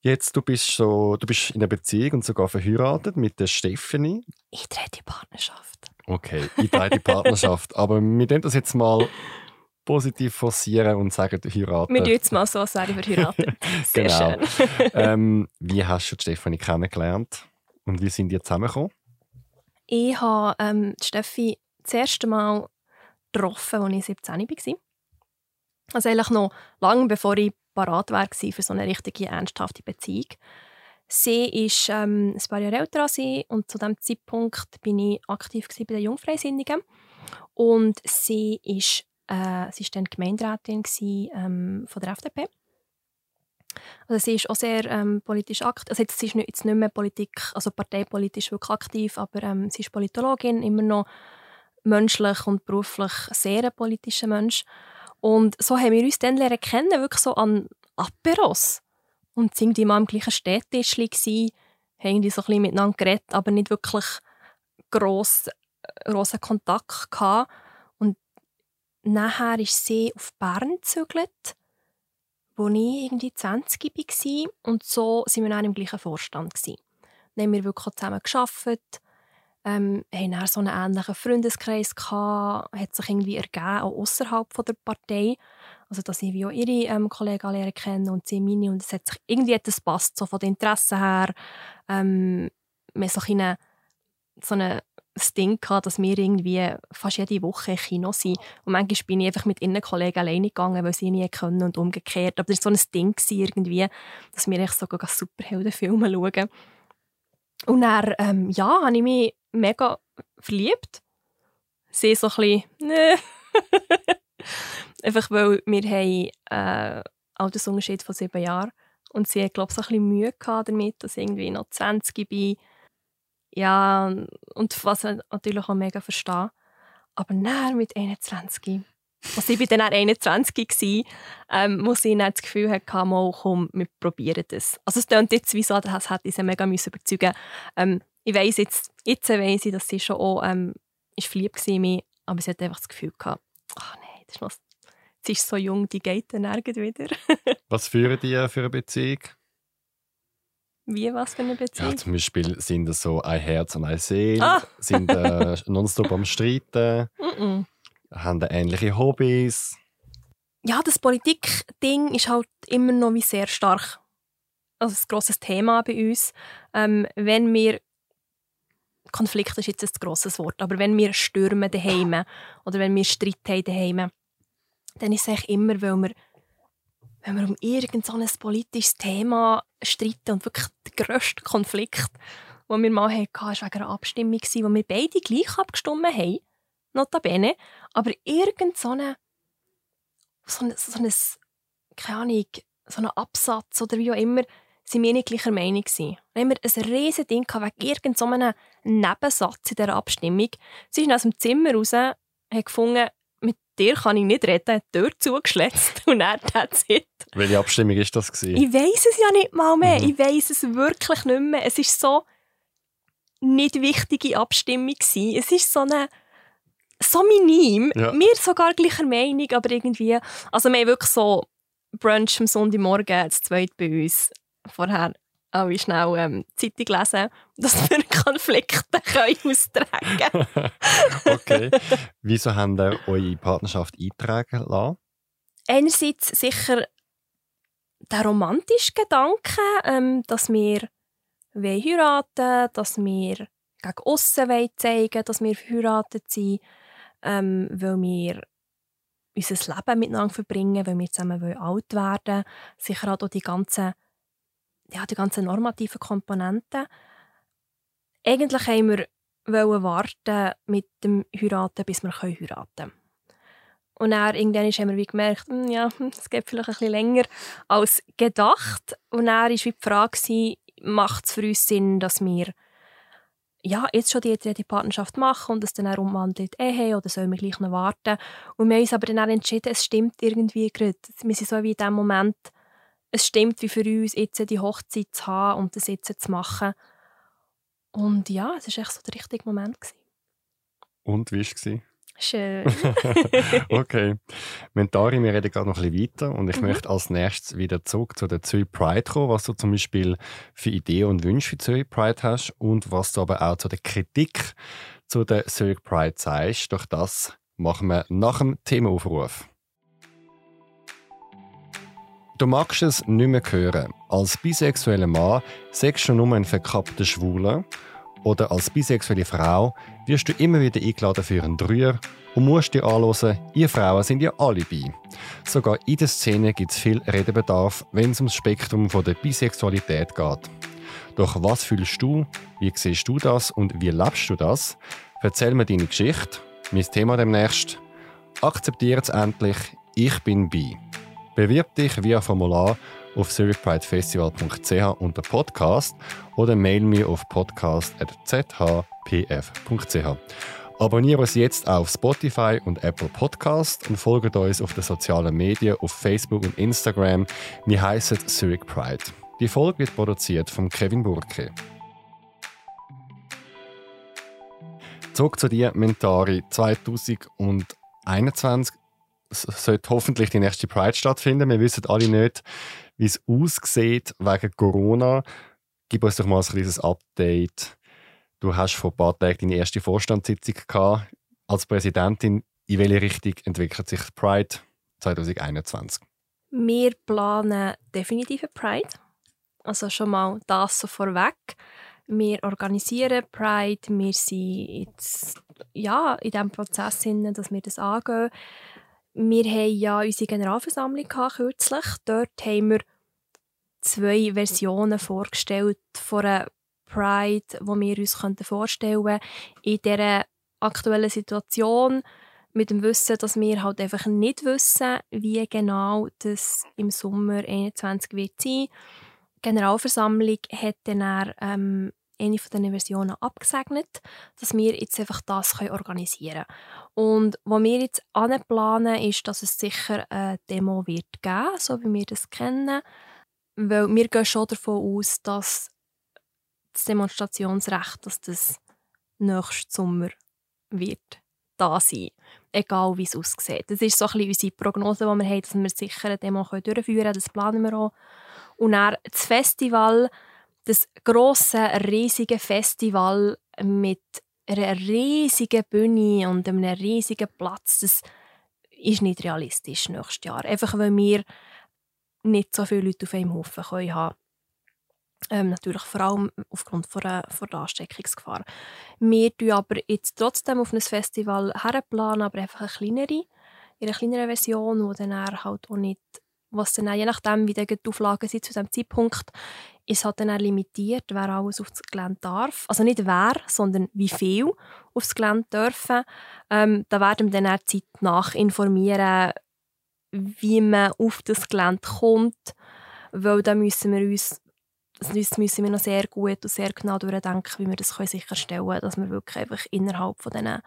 Jetzt, du bist, so, du bist in einer Beziehung und sogar verheiratet mit der Stephanie. Ich drehe die Partnerschaft. Okay, in die Partnerschaft. Aber wir können das jetzt mal positiv forcieren und sagen, du Wir heiraten. tun jetzt mal so sagen, verheiratet. Sehr Genau. schön. ähm, wie hast du Stephanie kennengelernt? Und wie sind die zusammengekommen? Ich habe ähm, Steffi das erste Mal getroffen, als ich 17 war. Also eigentlich noch lange bevor ich parat war für so eine richtige, ernsthafte Beziehung. Sie ist ähm, ein paar Jahre älter als ich und zu diesem Zeitpunkt bin ich aktiv bei den Jungfreisinnigen. Und sie ist, äh, dann Gemeinderätin gewesen, ähm, von der FDP. Also sie ist auch sehr ähm, politisch aktiv. Also jetzt, sie ist nicht, jetzt nicht mehr Politik, also parteipolitisch wirklich aktiv, aber ähm, sie ist Politologin, immer noch menschlich und beruflich sehr politischer Mensch. Und so haben wir uns dann kennen, wirklich so an Aperos. Und sind mal am gleichen Städtischli gsi, haben irgendwie so ein bisschen miteinander geredet, aber nicht wirklich gross, grossen Kontakt gehabt. Und nachher ist sie auf Bern gezügelt, wo ich irgendwie 20 war. Und so sind wir dann im gleichen Vorstand. Dann haben wir wirklich zusammen gearbeitet, ähm, haben dann so einen ähnlichen Freundeskreis gehabt, hat sich irgendwie ergeben, auch außerhalb der Partei. Also, dass ich auch ihre ähm, Kollegen lernen kennen und sie meine. Und es hat sich, irgendwie hat das passt, so von den Interessen her. Ähm, wir so ein so Ding gehabt, dass wir irgendwie fast jede Woche im Kino sind. Und manchmal bin ich einfach mit ihren Kollegen alleine gegangen, weil sie nie können und umgekehrt. Aber das war so ein Ding irgendwie, dass wir echt sogar Superheldenfilme schauen. Und dann, ähm, ja, habe ich mich mega verliebt. Sie so ein bisschen, ne. Einfach weil wir haben äh, Altersunterschied von sieben Jahren und sie hat, glaube ich, so ein bisschen Mühe gehabt damit, dass ich irgendwie noch 20 bin. Ja, und was ich natürlich auch mega verstehe. Aber dann mit 21, also ich war dann auch 21, gewesen, ähm, wo sie dann das Gefühl mal, komm, wir probieren das. Also es klingt jetzt wie so, das hätte ich sie mega müssen überzeugen ähm, Ich weiss jetzt, jetzt weiss ich, dass sie schon auch ähm, ist verliebt war in mich, aber sie hat einfach das Gefühl gehabt, ach nein, das ist noch, sie ist so jung, die geht dann nirgends wieder. Was führen die für eine Beziehung? wie, was für eine Beziehung? Ja, zum Beispiel sind das so ein Herz und eine Seele, Ah. sind äh, nonstop am Streiten, Mm -mm. haben ähnliche Hobbys. ja, das Politik-Ding ist halt immer noch wie sehr stark. Also ein grosses Thema bei uns. Ähm, wenn wir Konflikt ist jetzt ein grosses Wort, aber wenn wir stürmen daheim oder wenn wir Streit haben daheim, dann ist es immer, weil wir, wenn wir um irgend so ein politisches Thema streiten und wirklich der grösste Konflikt, den wir mal hatten, war wegen einer Abstimmung, wo wir beide gleich abgestimmt haben, notabene, aber irgend so eine so ein, so ein, keine Ahnung, so ein Absatz oder wie auch immer, sind wir nicht gleicher Meinung gewesen. Dann haben wir ein riesen Ding gehabt, wegen irgendeinem so Nebensatz in dieser Abstimmung. Sie ist aus dem Zimmer raus, hat gefunden, mit dir kann ich nicht reden, hat die Tür zugeschletzt und er hat it. Welche Abstimmung ist das gewesen? Ich weiß es ja nicht mal mehr. Mhm. Ich weiß es wirklich nicht mehr. Es ist so nicht wichtige Abstimmung gewesen. Es ist so eine so minim. Ja. Wir sogar gleicher Meinung, aber irgendwie, also wir haben wirklich so Brunch am Sonntagmorgen, das zweite bei uns, vorher alle schnell ähm, Zeitung lesen, dass wir Konflikte können austragen können. okay. Wieso habt ihr eure Partnerschaft eintragen lassen? Einerseits sicher der romantische Gedanke, ähm, dass wir wollen heiraten dass wir gegen aussen wollen zeigen dass wir verheiratet sind, ähm, weil wir unser Leben miteinander verbringen, weil wir zusammen wollen alt werden Sicher auch die ganzen, ja, die ganzen normativen Komponenten. Eigentlich haben wir warten mit dem Heiraten, bis wir heiraten können. Und dann irgendwann haben wir wie gemerkt, hm, ja, es geht vielleicht ein bisschen länger als gedacht. Und dann war die Frage, macht es für uns Sinn, dass wir ja, jetzt schon die, die Partnerschaft machen und es dann umwandelt Ehe oder sollen wir gleich noch warten? Und wir haben uns aber dann entschieden, es stimmt irgendwie gerade. Wir sind so wie in dem Moment, es stimmt wie für uns, jetzt die Hochzeit zu haben und das jetzt zu machen. Und ja, es war echt so der richtige Moment. Gewesen. Und wie war es? Schön. okay. Mentari, wir reden gerade noch ein bisschen weiter und ich mhm. möchte als nächstes wieder zurück zu der Zürich Pride kommen, was du zum Beispiel für Ideen und Wünsche für Zürich Pride hast und was du aber auch zu der Kritik zu der Zürich Pride sagst. Doch das machen wir nach dem Themaaufruf. Du magst es nicht mehr hören. Als bisexueller Mann sagst du nur ein verkappter Schwuler oder als bisexuelle Frau wirst du immer wieder eingeladen für einen Dreier und musst dir anhören, ihr Frauen sind ja alle bi. Sogar in der Szene gibt es viel Redebedarf, wenn es ums Spektrum von der Bisexualität geht. Doch was fühlst du, wie siehst du das und wie lebst du das? Erzähl mir deine Geschichte. Mein Thema demnächst. Akzeptiere es endlich, ich bin bi. Bewirb dich via Formular auf zurichpridefestival.ch unter Podcast oder mail mir auf podcast.zhpf.ch. Abonniere uns jetzt auf Spotify und Apple Podcast und folge uns auf den sozialen Medien auf Facebook und Instagram. Wir heißen Zurich Pride. Die Folge wird produziert von Kevin Burke. Zurück zu dir, Mentari. 2021 sollte hoffentlich die nächste Pride stattfinden. Wir wissen alle nicht, wie es aussieht wegen Corona. Gib uns doch mal ein kleines Update. Du hast vor ein paar Tagen deine erste Vorstandssitzung gehabt. Als Präsidentin, in welche Richtung entwickelt sich Pride 2021? Wir planen definitiv Pride. Also schon mal das so vorweg. Wir organisieren Pride. Wir sind jetzt ja, in diesem Prozess, dass wir das angehen. Wir haben ja unsere Generalversammlung kürzlich. Dort haben wir zwei Versionen vorgestellt von einer Pride, die wir uns vorstellen könnten. In dieser aktuellen Situation mit dem Wissen, dass wir halt einfach nicht wissen, wie genau das im Sommer 2021 wird sein. Die Generalversammlung hat dann ähm, eine von diesen Versionen abgesegnet, dass wir jetzt einfach das organisieren können. Und was wir jetzt anplanen, ist, dass es sicher eine Demo wird geben, so wie wir das kennen. Weil wir gehen schon davon aus, dass das Demonstrationsrecht, dass das nächsten Sommer wird da sein. Egal, wie es aussieht. Das ist so ein bisschen unsere Prognose, die wir haben, dass wir sicher eine Demo durchführen können. Das planen wir auch. Und dann das Festival, das grosse, riesige Festival mit einer riesigen Bühne und einem riesigen Platz, das ist nicht realistisch nächstes Jahr. Einfach weil wir nicht so viele Leute auf einem Haufen können ähm, natürlich vor allem aufgrund von der, von der Ansteckungsgefahr. Wir tun aber jetzt trotzdem auf ein Festival herplanen, aber einfach eine kleinere, in einer kleineren Version, wo dann halt auch nicht, was dann auch, je nachdem, wie die Auflagen sind zu diesem Zeitpunkt, ist halt dann auch limitiert, wer alles aufs Gelände darf. Also nicht wer, sondern wie viel aufs Gelände dürfen. Ähm, da werden wir dann auch Zeit nach informieren, wie man auf das Gelände kommt, weil da müssen wir uns das müssen wir noch sehr gut und sehr genau durchdenken, wie wir das sicherstellen können, dass wir wirklich einfach innerhalb von diesen,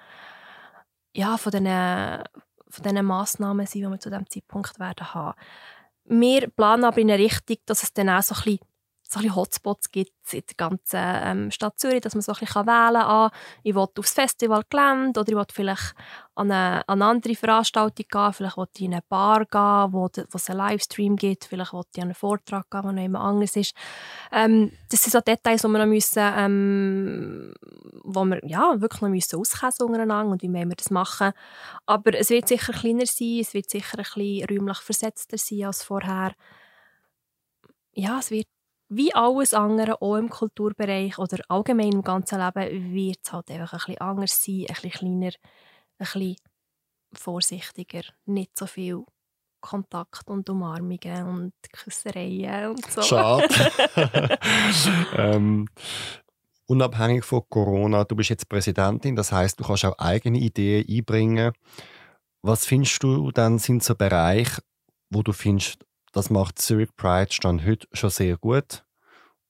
ja, von diesen, von diesen Massnahmen sind, die wir zu diesem Zeitpunkt werden haben. Wir planen aber in eine Richtung, dass es dann auch so ein bisschen so ein Hotspots gibt in der ganzen ähm, Stadt Zürich, dass man so ein bisschen wählen kann, ich will aufs Festivalgelände oder ich will vielleicht an eine, an eine andere Veranstaltung gehen, vielleicht will ich in eine Bar gehen, wo, wo es einen Livestream gibt, vielleicht will ich an einen Vortrag gehen, der noch jemand anderes ist. Ähm, das sind so Details, die wir noch müssen, ähm, wo wir ja, wirklich noch müssen auskäsen untereinander und wie wir das machen. Aber es wird sicher kleiner sein, es wird sicher ein bisschen räumlich versetzter sein als vorher. Ja, es wird wie alles andere, auch im Kulturbereich oder allgemein im ganzen Leben, wird es halt einfach ein bisschen anders sein, ein bisschen kleiner, ein bisschen vorsichtiger, nicht so viel Kontakt und Umarmungen und Küssereien und so. Schade. ähm, unabhängig von Corona, du bist jetzt Präsidentin, das heißt, du kannst auch eigene Ideen einbringen. Was findest du dann sind so Bereiche, wo du findest, das macht Zurich Pride Stand heute schon sehr gut.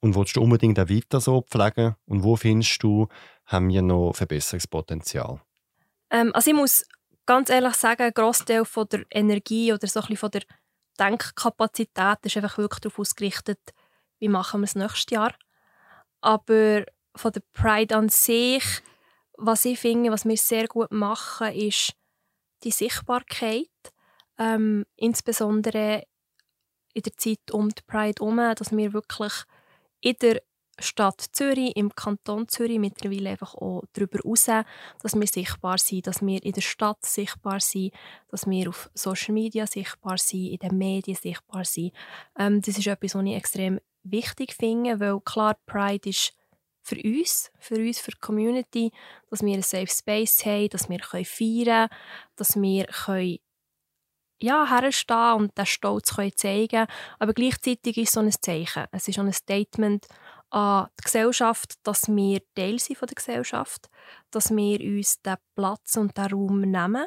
Und willst du unbedingt auch weiter so pflegen? Und wo findest du, haben wir noch Verbesserungspotenzial? Ähm, also ich muss ganz ehrlich sagen, ein Großteil von der Energie oder so von der Denkkapazität ist einfach wirklich darauf ausgerichtet, wie machen wir es nächstes Jahr. Aber von der Pride an sich, was ich finde, was wir sehr gut machen, ist die Sichtbarkeit. Ähm, insbesondere in der Zeit um die Pride herum, dass wir wirklich in der Stadt Zürich, im Kanton Zürich mittlerweile einfach auch darüber hinaus, dass wir sichtbar sind, dass wir in der Stadt sichtbar sind, dass wir auf Social Media sichtbar sind, in den Medien sichtbar sind. Ähm, das ist etwas, was ich extrem wichtig finde, weil klar, Pride ist für uns, für uns, für die Community, dass wir einen Safe Space haben, dass wir feiern können, dass wir können ja, herstehen und den Stolz können zeigen Aber gleichzeitig ist es so ein Zeichen. Es ist auch ein Statement an die Gesellschaft, dass wir Teil sind von der Gesellschaft, dass wir uns den Platz und den Raum nehmen,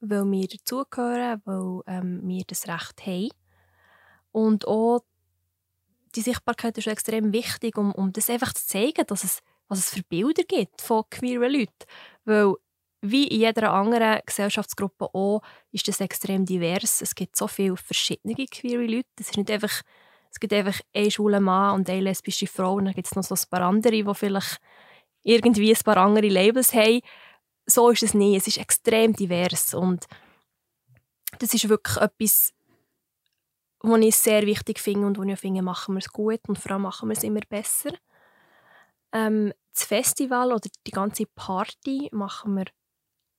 weil wir dazugehören, weil ähm, wir das Recht haben. Und auch die Sichtbarkeit ist extrem wichtig, um, um das einfach zu zeigen, dass es, was es für Bilder gibt von queeren Leuten. Weil wie in jeder anderen Gesellschaftsgruppe auch, ist das extrem divers. Es gibt so viele verschiedene queere Leute. Es, ist nicht einfach, es gibt einfach einen schwulen Mann und eine lesbische Frau und dann gibt es noch so ein paar andere, die vielleicht irgendwie ein paar andere Labels haben. So ist es nicht. Es ist extrem divers und das ist wirklich etwas, was ich sehr wichtig finde und wo ich finde, machen wir es gut und vor allem machen wir es immer besser. Ähm, das Festival oder die ganze Party machen wir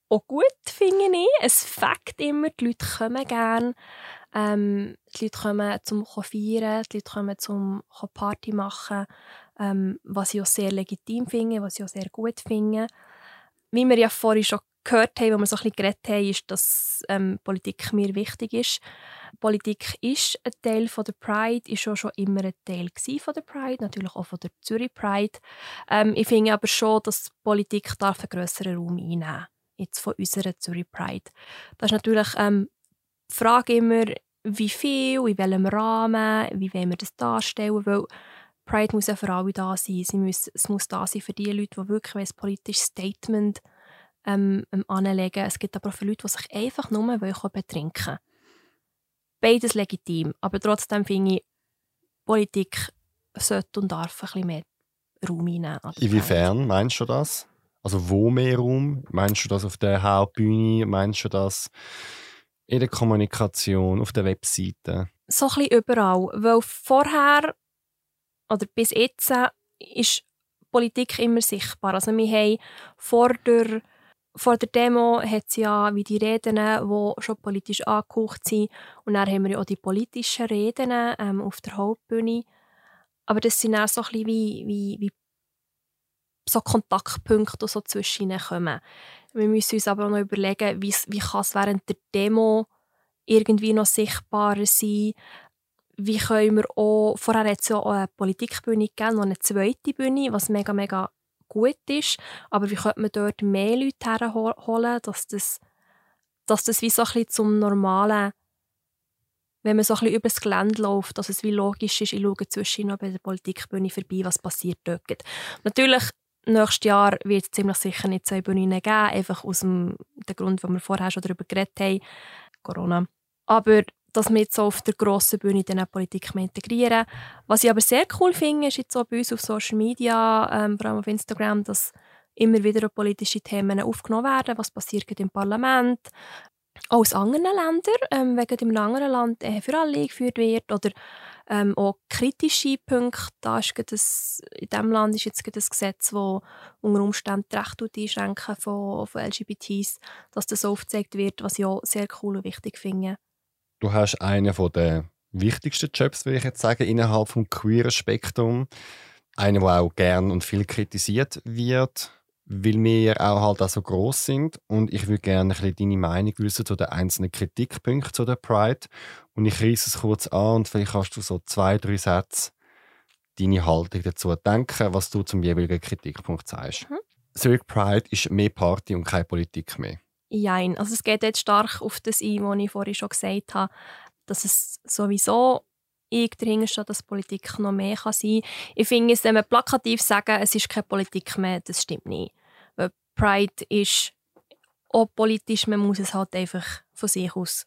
auch gut, finde ich. Es fängt immer, die Leute kommen gerne. Ähm, die Leute kommen zum feiern, die Leute kommen zum Party machen, ähm, was ich auch sehr legitim finde, was ich auch sehr gut finde. Wie wir ja vorhin schon gehört haben, wo wir so ein bisschen geredet haben, ist, dass ähm, Politik mir wichtig ist. Politik ist ein Teil von der Pride, ist auch schon immer ein Teil von der Pride, natürlich auch von der Zürich Pride. Ähm, ich finde aber schon, dass Politik darf einen grösseren Raum einnehmen darf jetzt von unserer Zürich Pride. Das ist natürlich ähm, die Frage immer, wie viel, in welchem Rahmen, wie wollen wir das darstellen, weil Pride muss ja für alle da sein. Sie muss, es muss da sein für die Leute, die wirklich ein politisches Statement ähm, ähm, anlegen Es gibt aber auch für Leute, die sich einfach nur betrinken Beides legitim, aber trotzdem finde ich, Politik sollte und darf ein bisschen mehr Raum einnehmen. Inwiefern meinst du das? Also wo mehr Raum? Meinst du das auf der Hauptbühne? Meinst du das in der Kommunikation, auf der Webseite? So ein bisschen überall. Weil vorher oder bis jetzt ist Politik immer sichtbar. Also wir haben vor der, vor der Demo hat ja wie die Reden, die schon politisch angehaucht sind. Und dann haben wir auch die politischen Reden ähm, auf der Hauptbühne. Aber das sind auch so ein bisschen wie, wie, wie so Kontaktpunkte so zwischen kommen. Wir müssen uns aber auch noch überlegen, wie, wie kann es während der Demo irgendwie noch sichtbarer sein wie können wir auch, vorher hat es ja auch eine Politikbühne gegeben, noch eine zweite Bühne, was mega, mega gut ist, aber wie könnte man dort mehr Leute herholen, dass das, dass das wie so ein bisschen zum normalen, wenn man so ein bisschen über das Gelände läuft, dass es wie logisch ist, ich schaue zwischen bei der Politikbühne vorbei, was passiert dort. Natürlich nächstes Jahr wird es ziemlich sicher nicht zwei Bühnen geben, einfach aus dem, dem Grund, wo wir vorher schon darüber geredet haben, Corona. Aber dass wir jetzt so auf der grossen Bühne in Politik integrieren. Was ich aber sehr cool finde, ist jetzt auch bei uns auf Social Media, ähm, vor allem auf Instagram, dass immer wieder politische Themen aufgenommen werden. Was passiert im Parlament? Auch aus anderen Ländern, ähm, in einem anderen Land äh, für alle eingeführt wird oder ähm, auch kritische Punkte. Da ist das, in diesem Land ist jetzt ein Gesetz, das unter Umständen die Rechte einschränken von, von LGBTs, dass das aufgezeigt wird, was ich auch sehr cool und wichtig finde. Du hast einen der wichtigsten Jobs, würde ich jetzt sagen, innerhalb des queeren Spektrum. Einen, der auch gern und viel kritisiert wird weil wir auch halt auch so gross sind und ich würde gerne ein bisschen deine Meinung wissen zu den einzelnen Kritikpunkten zu der Pride und ich reiße es kurz an und vielleicht hast du so zwei, drei Sätze deine Haltung dazu denken, was du zum jeweiligen Kritikpunkt sagst. Mhm. Zurück Pride ist mehr Party und keine Politik mehr. Nein, also es geht jetzt stark auf das ein, was ich vorhin schon gesagt habe, dass es sowieso ich dahinter stehe, dass Politik noch mehr kann sein kann. Ich finde es, wenn wir plakativ sagen, es ist keine Politik mehr, das stimmt nicht. Weil Pride ist auch politisch, man muss es halt einfach von sich aus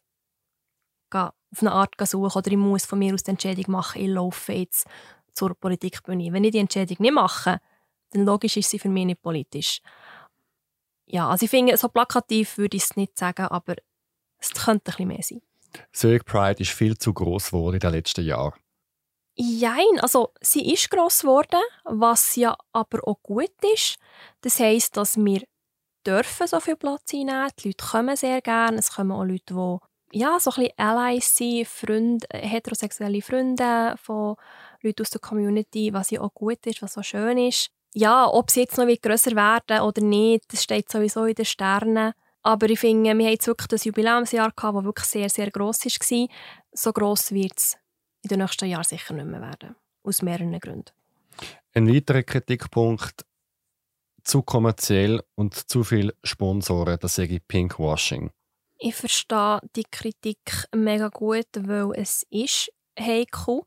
auf eine Art suchen oder ich muss von mir aus die Entscheidung machen, ich laufe jetzt zur Politikbühne. Wenn ich die Entscheidung nicht mache, dann logisch ist sie für mich nicht politisch. Ja, also ich finde, so plakativ würde ich es nicht sagen, aber es könnte ein bisschen mehr sein. Zurich Pride ist viel zu groß geworden in den letzten Jahren. Nein, also sie ist gross geworden, was ja aber auch gut ist. Das heisst, dass wir dürfen so viel Platz einnehmen. Die Leute kommen sehr gerne. Es kommen auch Leute, die ja, so ein Allies sind, Freunde, heterosexuelle Freunde von Leuten aus der Community, was ja auch gut ist, was auch schön ist. Ja, ob sie jetzt noch grösser werden oder nicht, das steht sowieso in den Sternen. Aber ich finde, wir haben jetzt wirklich das Jubiläumsjahr gehabt, das wirklich sehr, sehr gross war. So gross wird es in den nächsten Jahren sicher nicht mehr werden. Aus mehreren Gründen. Ein weiterer Kritikpunkt zu kommerziell und zu viele Sponsoren, das sage ich Pinkwashing. Ich verstehe die Kritik mega gut, weil es ist heikel.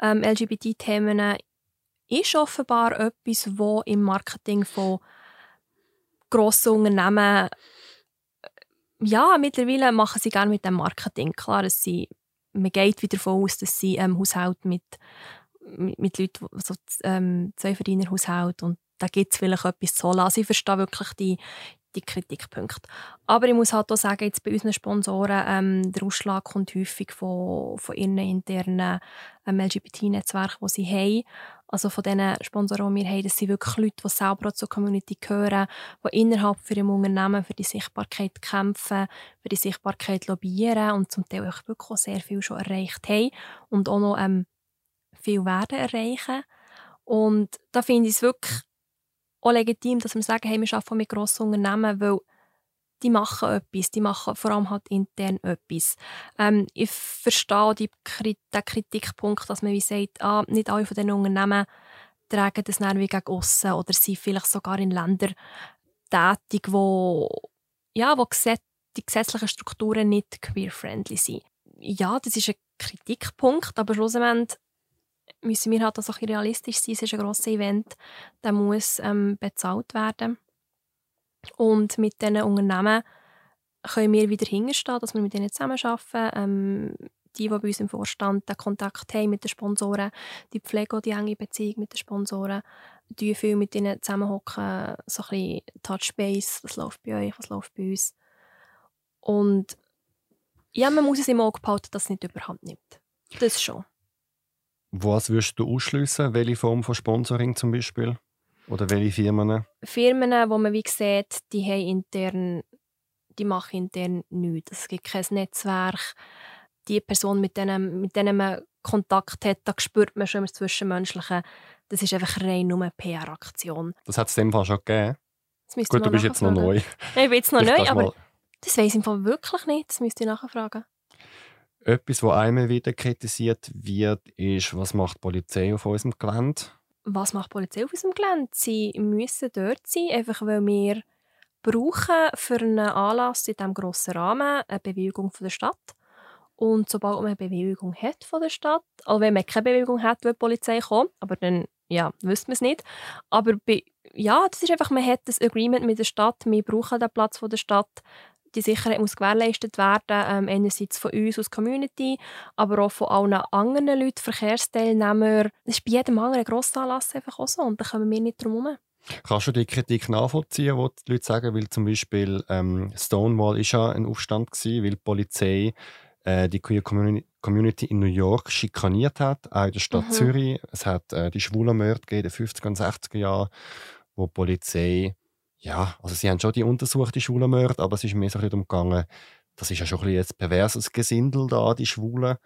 Ähm, LGBT-Themen ist offenbar etwas, wo im Marketing von grossen Unternehmen ja, mittlerweile machen sie gerne mit dem Marketing. Klar, dass sie, man geht wieder davon aus, dass sie ähm, Haushalt mit, mit, mit Leuten, so ähm, Zweiverdiener-Haushalt und da gibt es vielleicht etwas zu holen. Also ich verstehe wirklich die, die Kritikpunkte. Aber ich muss halt auch sagen, jetzt bei unseren Sponsoren, ähm, der Ausschlag kommt häufig von, von ihren internen ähm, LGBT-Netzwerken, die sie haben. Also von diesen Sponsoren, die wir haben, das sind wirklich Leute, die selber zur Community gehören, die innerhalb für im Unternehmen für die Sichtbarkeit kämpfen, für die Sichtbarkeit lobbyieren und zum Teil auch wirklich auch sehr viel schon erreicht haben und auch noch ähm, viel werden erreichen. Und da finde ich es wirklich auch legitim, dass wir sagen, hey, wir arbeiten mit grossen Unternehmen, weil die machen etwas, die machen vor allem halt intern etwas. Ähm, ich verstehe die, den Kritikpunkt, dass man wie sagt, ah, nicht alle von diesen Unternehmen tragen das wie gegen aussen oder sind vielleicht sogar in Ländern tätig, wo, ja, wo die gesetzlichen Strukturen nicht queer-friendly sind. Ja, das ist ein Kritikpunkt, aber schlussendlich müssen wir halt auch realistisch sein. Es ist ein grosses Event, der muss ähm, bezahlt werden. Und mit diesen Unternehmen können wir wieder hinstehen, dass wir mit ihnen zusammenarbeiten. Ähm, die, die bei uns im Vorstand den Kontakt haben mit den Sponsoren, die pflegen auch die enge Beziehung mit den Sponsoren, die viel mit ihnen zusammenhocken, so ein bisschen Touchbase, was läuft bei euch, was läuft bei uns. Und ja, man muss es im Auge behalten, dass es nicht überhand nimmt. Das schon. Was würdest du ausschließen? Welche Form von Sponsoring zum Beispiel? Oder welche Firmen? Firmen, wo man wie sieht, die haben intern, die machen intern nichts. Es gibt kein Netzwerk. Die Person, mit denen, mit denen man Kontakt hat, da spürt man schon das Zwischenmenschliche. Das ist einfach rein nur eine PR-Aktion. Das hat es in dem Fall schon gegeben? Gut, du bist jetzt noch neu. ich bin jetzt noch neu, aber das weiß ich im Fall wirklich nicht. Das müsst ihr nachfragen. Etwas, was einmal wieder kritisiert wird, ist, was macht die Polizei auf unserem Gelände? Was macht die Polizei auf unserem Gelände? Sie müssen dort sein, einfach weil wir brauchen für einen Anlass in diesem grossen Rahmen eine Bewilligung von der Stadt. Und sobald man eine Bewilligung hat von der Stadt, also wenn man keine Bewilligung hat, will die Polizei kommen, aber dann ja, wüsste man es nicht. Aber bei, ja, das ist einfach, man hat das Agreement mit der Stadt, wir brauchen den Platz von der Stadt, die Sicherheit muss gewährleistet werden, ähm, einerseits von uns als Community, aber auch von allen anderen Leuten, Verkehrsteilnehmern. Das ist bei jedem anderen Grossanlass einfach auch so und da kommen wir nicht drum herum. Kannst du die Kritik nachvollziehen, die die Leute sagen, weil zum Beispiel ähm, Stonewall ist ja ein Aufstand gewesen, weil die Polizei äh, die Queer Community in New York schikaniert hat, auch in der Stadt mhm. Zürich. Es hat äh, die Schwulenmörder in den 50er und 60er Jahren, wo die Polizei, ja, also sie haben schon die untersuchte Schwulenmörder, aber es ist mir so ein bisschen umgegangen, das ist ja schon ein bisschen perverses Gesindel da, die Schwulen.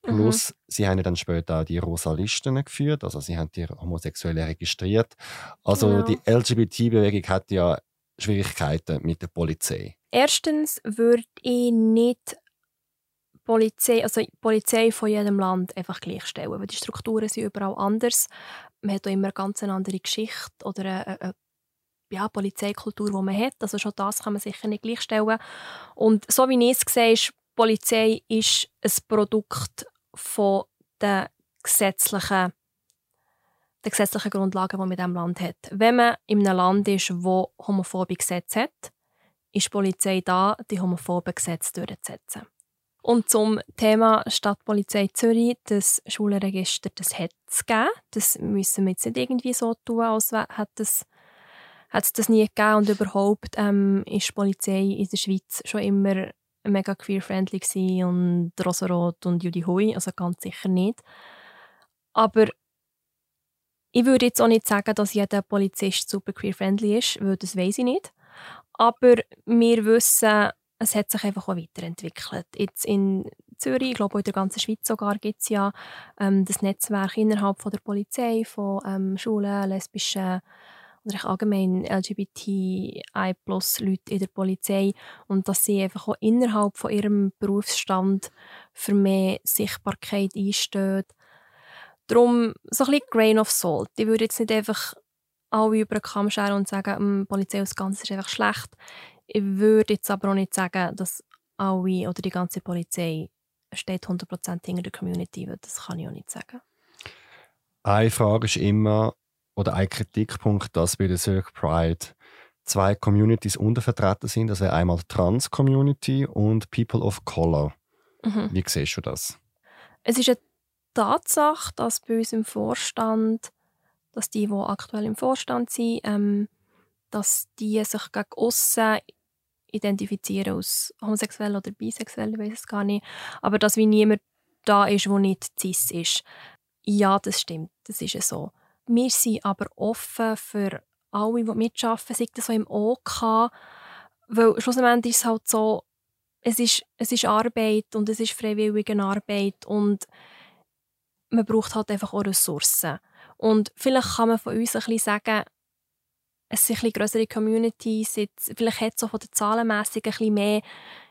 Plus, mhm. sie haben dann später auch die rosa Listen geführt, also sie haben die Homosexuellen registriert. Also genau. die LGBT-Bewegung hat ja Schwierigkeiten mit der Polizei. Erstens würde ich nicht Polizei, also die Polizei von jedem Land einfach gleichstellen, weil die Strukturen sind überall anders. Man hat auch immer eine ganz andere Geschichte oder eine, eine ja, Polizeikultur, die man hat. Also schon das kann man sicher nicht gleichstellen. Und so wie ich es sehe, ist Polizei ist ein Produkt von den gesetzlichen, den gesetzlichen Grundlagen, die man in diesem Land hat. Wenn man in einem Land ist, wo homophobe Gesetze hat, ist die Polizei da, die homophoben Gesetze durchzusetzen. Und zum Thema Stadtpolizei Zürich, das Schulenregister, das hat es gegeben. Das müssen wir jetzt nicht irgendwie so tun, als hat es hat es das nie gegeben und überhaupt ähm, ist die Polizei in der Schweiz schon immer mega queer-friendly und rosarot und Judy Hui, also ganz sicher nicht. Aber ich würde jetzt auch nicht sagen, dass jeder Polizist super queer-friendly ist, weil das weiß ich nicht. Aber wir wissen, es hat sich einfach auch weiterentwickelt. Jetzt in Zürich, ich glaube in der ganzen Schweiz sogar, gibt es ja ähm, das Netzwerk innerhalb von der Polizei, von ähm, Schulen, lesbischen oder allgemein LGBTI plus Leute in der Polizei und dass sie einfach auch innerhalb von ihrem Berufsstand für mehr Sichtbarkeit einstehen. Darum so ein bisschen Grain of Salt. Ich würde jetzt nicht einfach alle über den Kamm scheren und sagen, die hm, Polizei als Ganzes ist einfach schlecht. Ich würde jetzt aber auch nicht sagen, dass alle oder die ganze Polizei steht 100% hinter der Community, das kann ich auch nicht sagen. Eine Frage ist immer, oder ein Kritikpunkt, dass bei der Cirque Pride zwei Communities untervertreten sind. Wäre einmal Trans-Community und People of Color. Mhm. Wie siehst du das? Es ist eine Tatsache, dass bei uns im Vorstand, dass die, die aktuell im Vorstand sind, ähm, dass die sich gegen aussen identifizieren als homosexuell oder bisexuell, ich weiß es gar nicht. Aber dass wie niemand da ist, der nicht cis ist. Ja, das stimmt, das ist so. Wir sind aber offen für alle, die mitarbeiten, sei das so im OK, weil schlussendlich ist es halt so, es ist, es ist Arbeit und es ist freiwillige Arbeit und man braucht halt einfach auch Ressourcen. Und vielleicht kann man von uns ein bisschen sagen, es sind ein größere Communities, jetzt, vielleicht hat es so von der Zahlenmässig ein bisschen mehr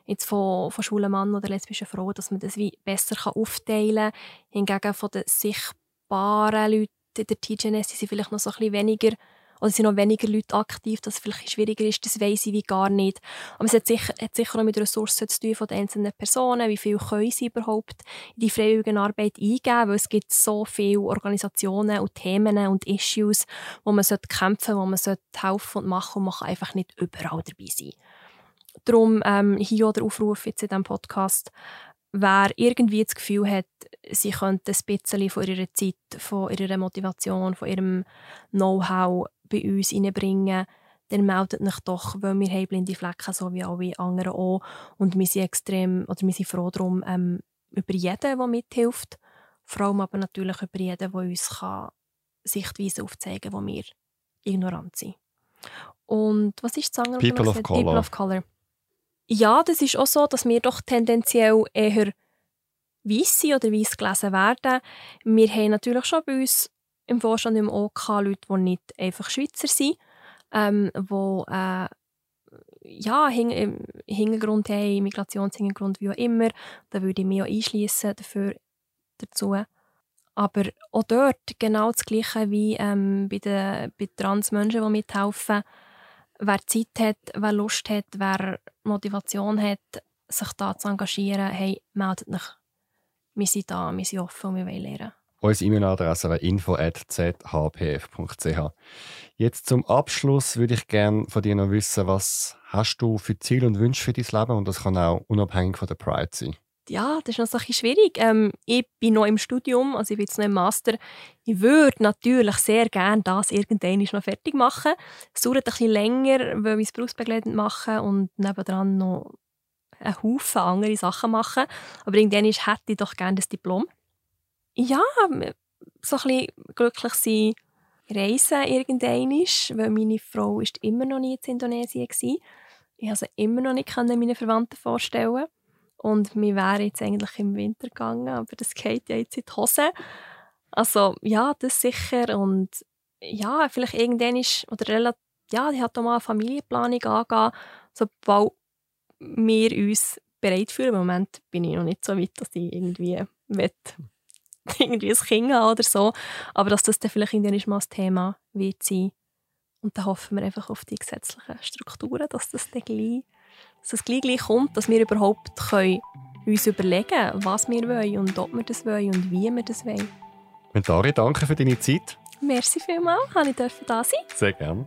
jetzt von, von schwulen Mann oder lesbischen Frau, dass man das wie besser aufteilen kann. Hingegen von den sichtbaren Leuten in der TGNS sind vielleicht noch so ein bisschen weniger oder sind noch weniger Leute aktiv, dass es vielleicht schwieriger ist, das weiß ich wie gar nicht. Aber es hat sicher, hat sicher auch mit Ressourcen zu tun von den einzelnen Personen, wie viel können sie überhaupt in die freiwillige Arbeit eingeben, weil es gibt so viele Organisationen und Themen und Issues, wo man kämpfen sollte, wo man helfen und machen und man kann einfach nicht überall dabei sein. Darum ähm, hier der Aufruf jetzt in diesem Podcast, wer irgendwie das Gefühl hat, sie könnte ein bisschen von ihrer Zeit, von ihrer Motivation, von ihrem Know-how bei uns reinbringen, dann meldet euch doch, weil wir haben blinde Flecken, so wie alle anderen auch. Und wir sind extrem, oder wir sind froh darum, ähm, über jeden, der mithilft. Vor allem aber natürlich über jeden, der uns kann Sichtweisen aufzeigen kann, wo wir ignorant sind. Und was ist das andere? People of Color. People of Color. Ja, das ist auch so, dass wir doch tendenziell eher weiss sind oder weiss gelesen werden. Wir haben natürlich schon bei uns im Vorstand im OK Leute, die nicht einfach Schweizer sind, ähm, die äh, ja, Hing Hintergrund haben, Migrationshintergrund, wie auch immer. Da würde ich mich auch einschließen dafür dazu. Aber auch dort genau das Gleiche wie ähm, bei den bei Transmenschen, die mithelfen wer Zeit hat, wer Lust hat, wer Motivation hat, sich da zu engagieren, hey, meldet euch. Wir sind da, wir sind offen und wir wollen lernen. Unsere E-Mail-Adresse wäre info.zhpf.ch. Jetzt zum Abschluss würde ich gerne von dir noch wissen, was hast du für Ziele und Wünsche für dein Leben? Und das kann auch unabhängig von der Pride sein. Ja, das ist noch so ein bisschen schwierig. Ähm, ich bin noch im Studium, also ich bin jetzt noch im Master. Ich würde natürlich sehr gerne das irgendwann noch fertig machen. Es dauert ein bisschen länger, weil ich es berufsbegleitend mache und nebenan noch einen Haufen andere Sachen machen. Aber irgendwann hätte ich doch gerne das Diplom. Ja, so ein bisschen glücklich sein, reisen irgendwann, weil meine Frau ist immer noch nie in Indonesien war. Ich konnte sie immer noch nicht meinen Verwandten vorstellen. Und wir wären jetzt eigentlich im Winter gegangen, aber das geht ja jetzt in die Hose. Also ja, das sicher. Und ja, vielleicht irgendwann ist, oder relativ, ja, ich hatte mal eine Familienplanung angehen, sobald wir uns bereit fühlen. Im Moment bin ich noch nicht so weit, dass ich irgendwie will, irgendwie ein Kind habe oder so. Aber dass das dann vielleicht irgendwann mal das Thema wird sein. Und dann hoffen wir einfach auf die gesetzlichen Strukturen, dass das dann gleich, dass das gleich, gleich kommt, dass wir überhaupt können uns überlegen was wir wollen und ob wir das wollen und wie wir das wollen. Mentari, danke für deine Zeit. Merci vielmals, dass ich da sein Sehr gerne.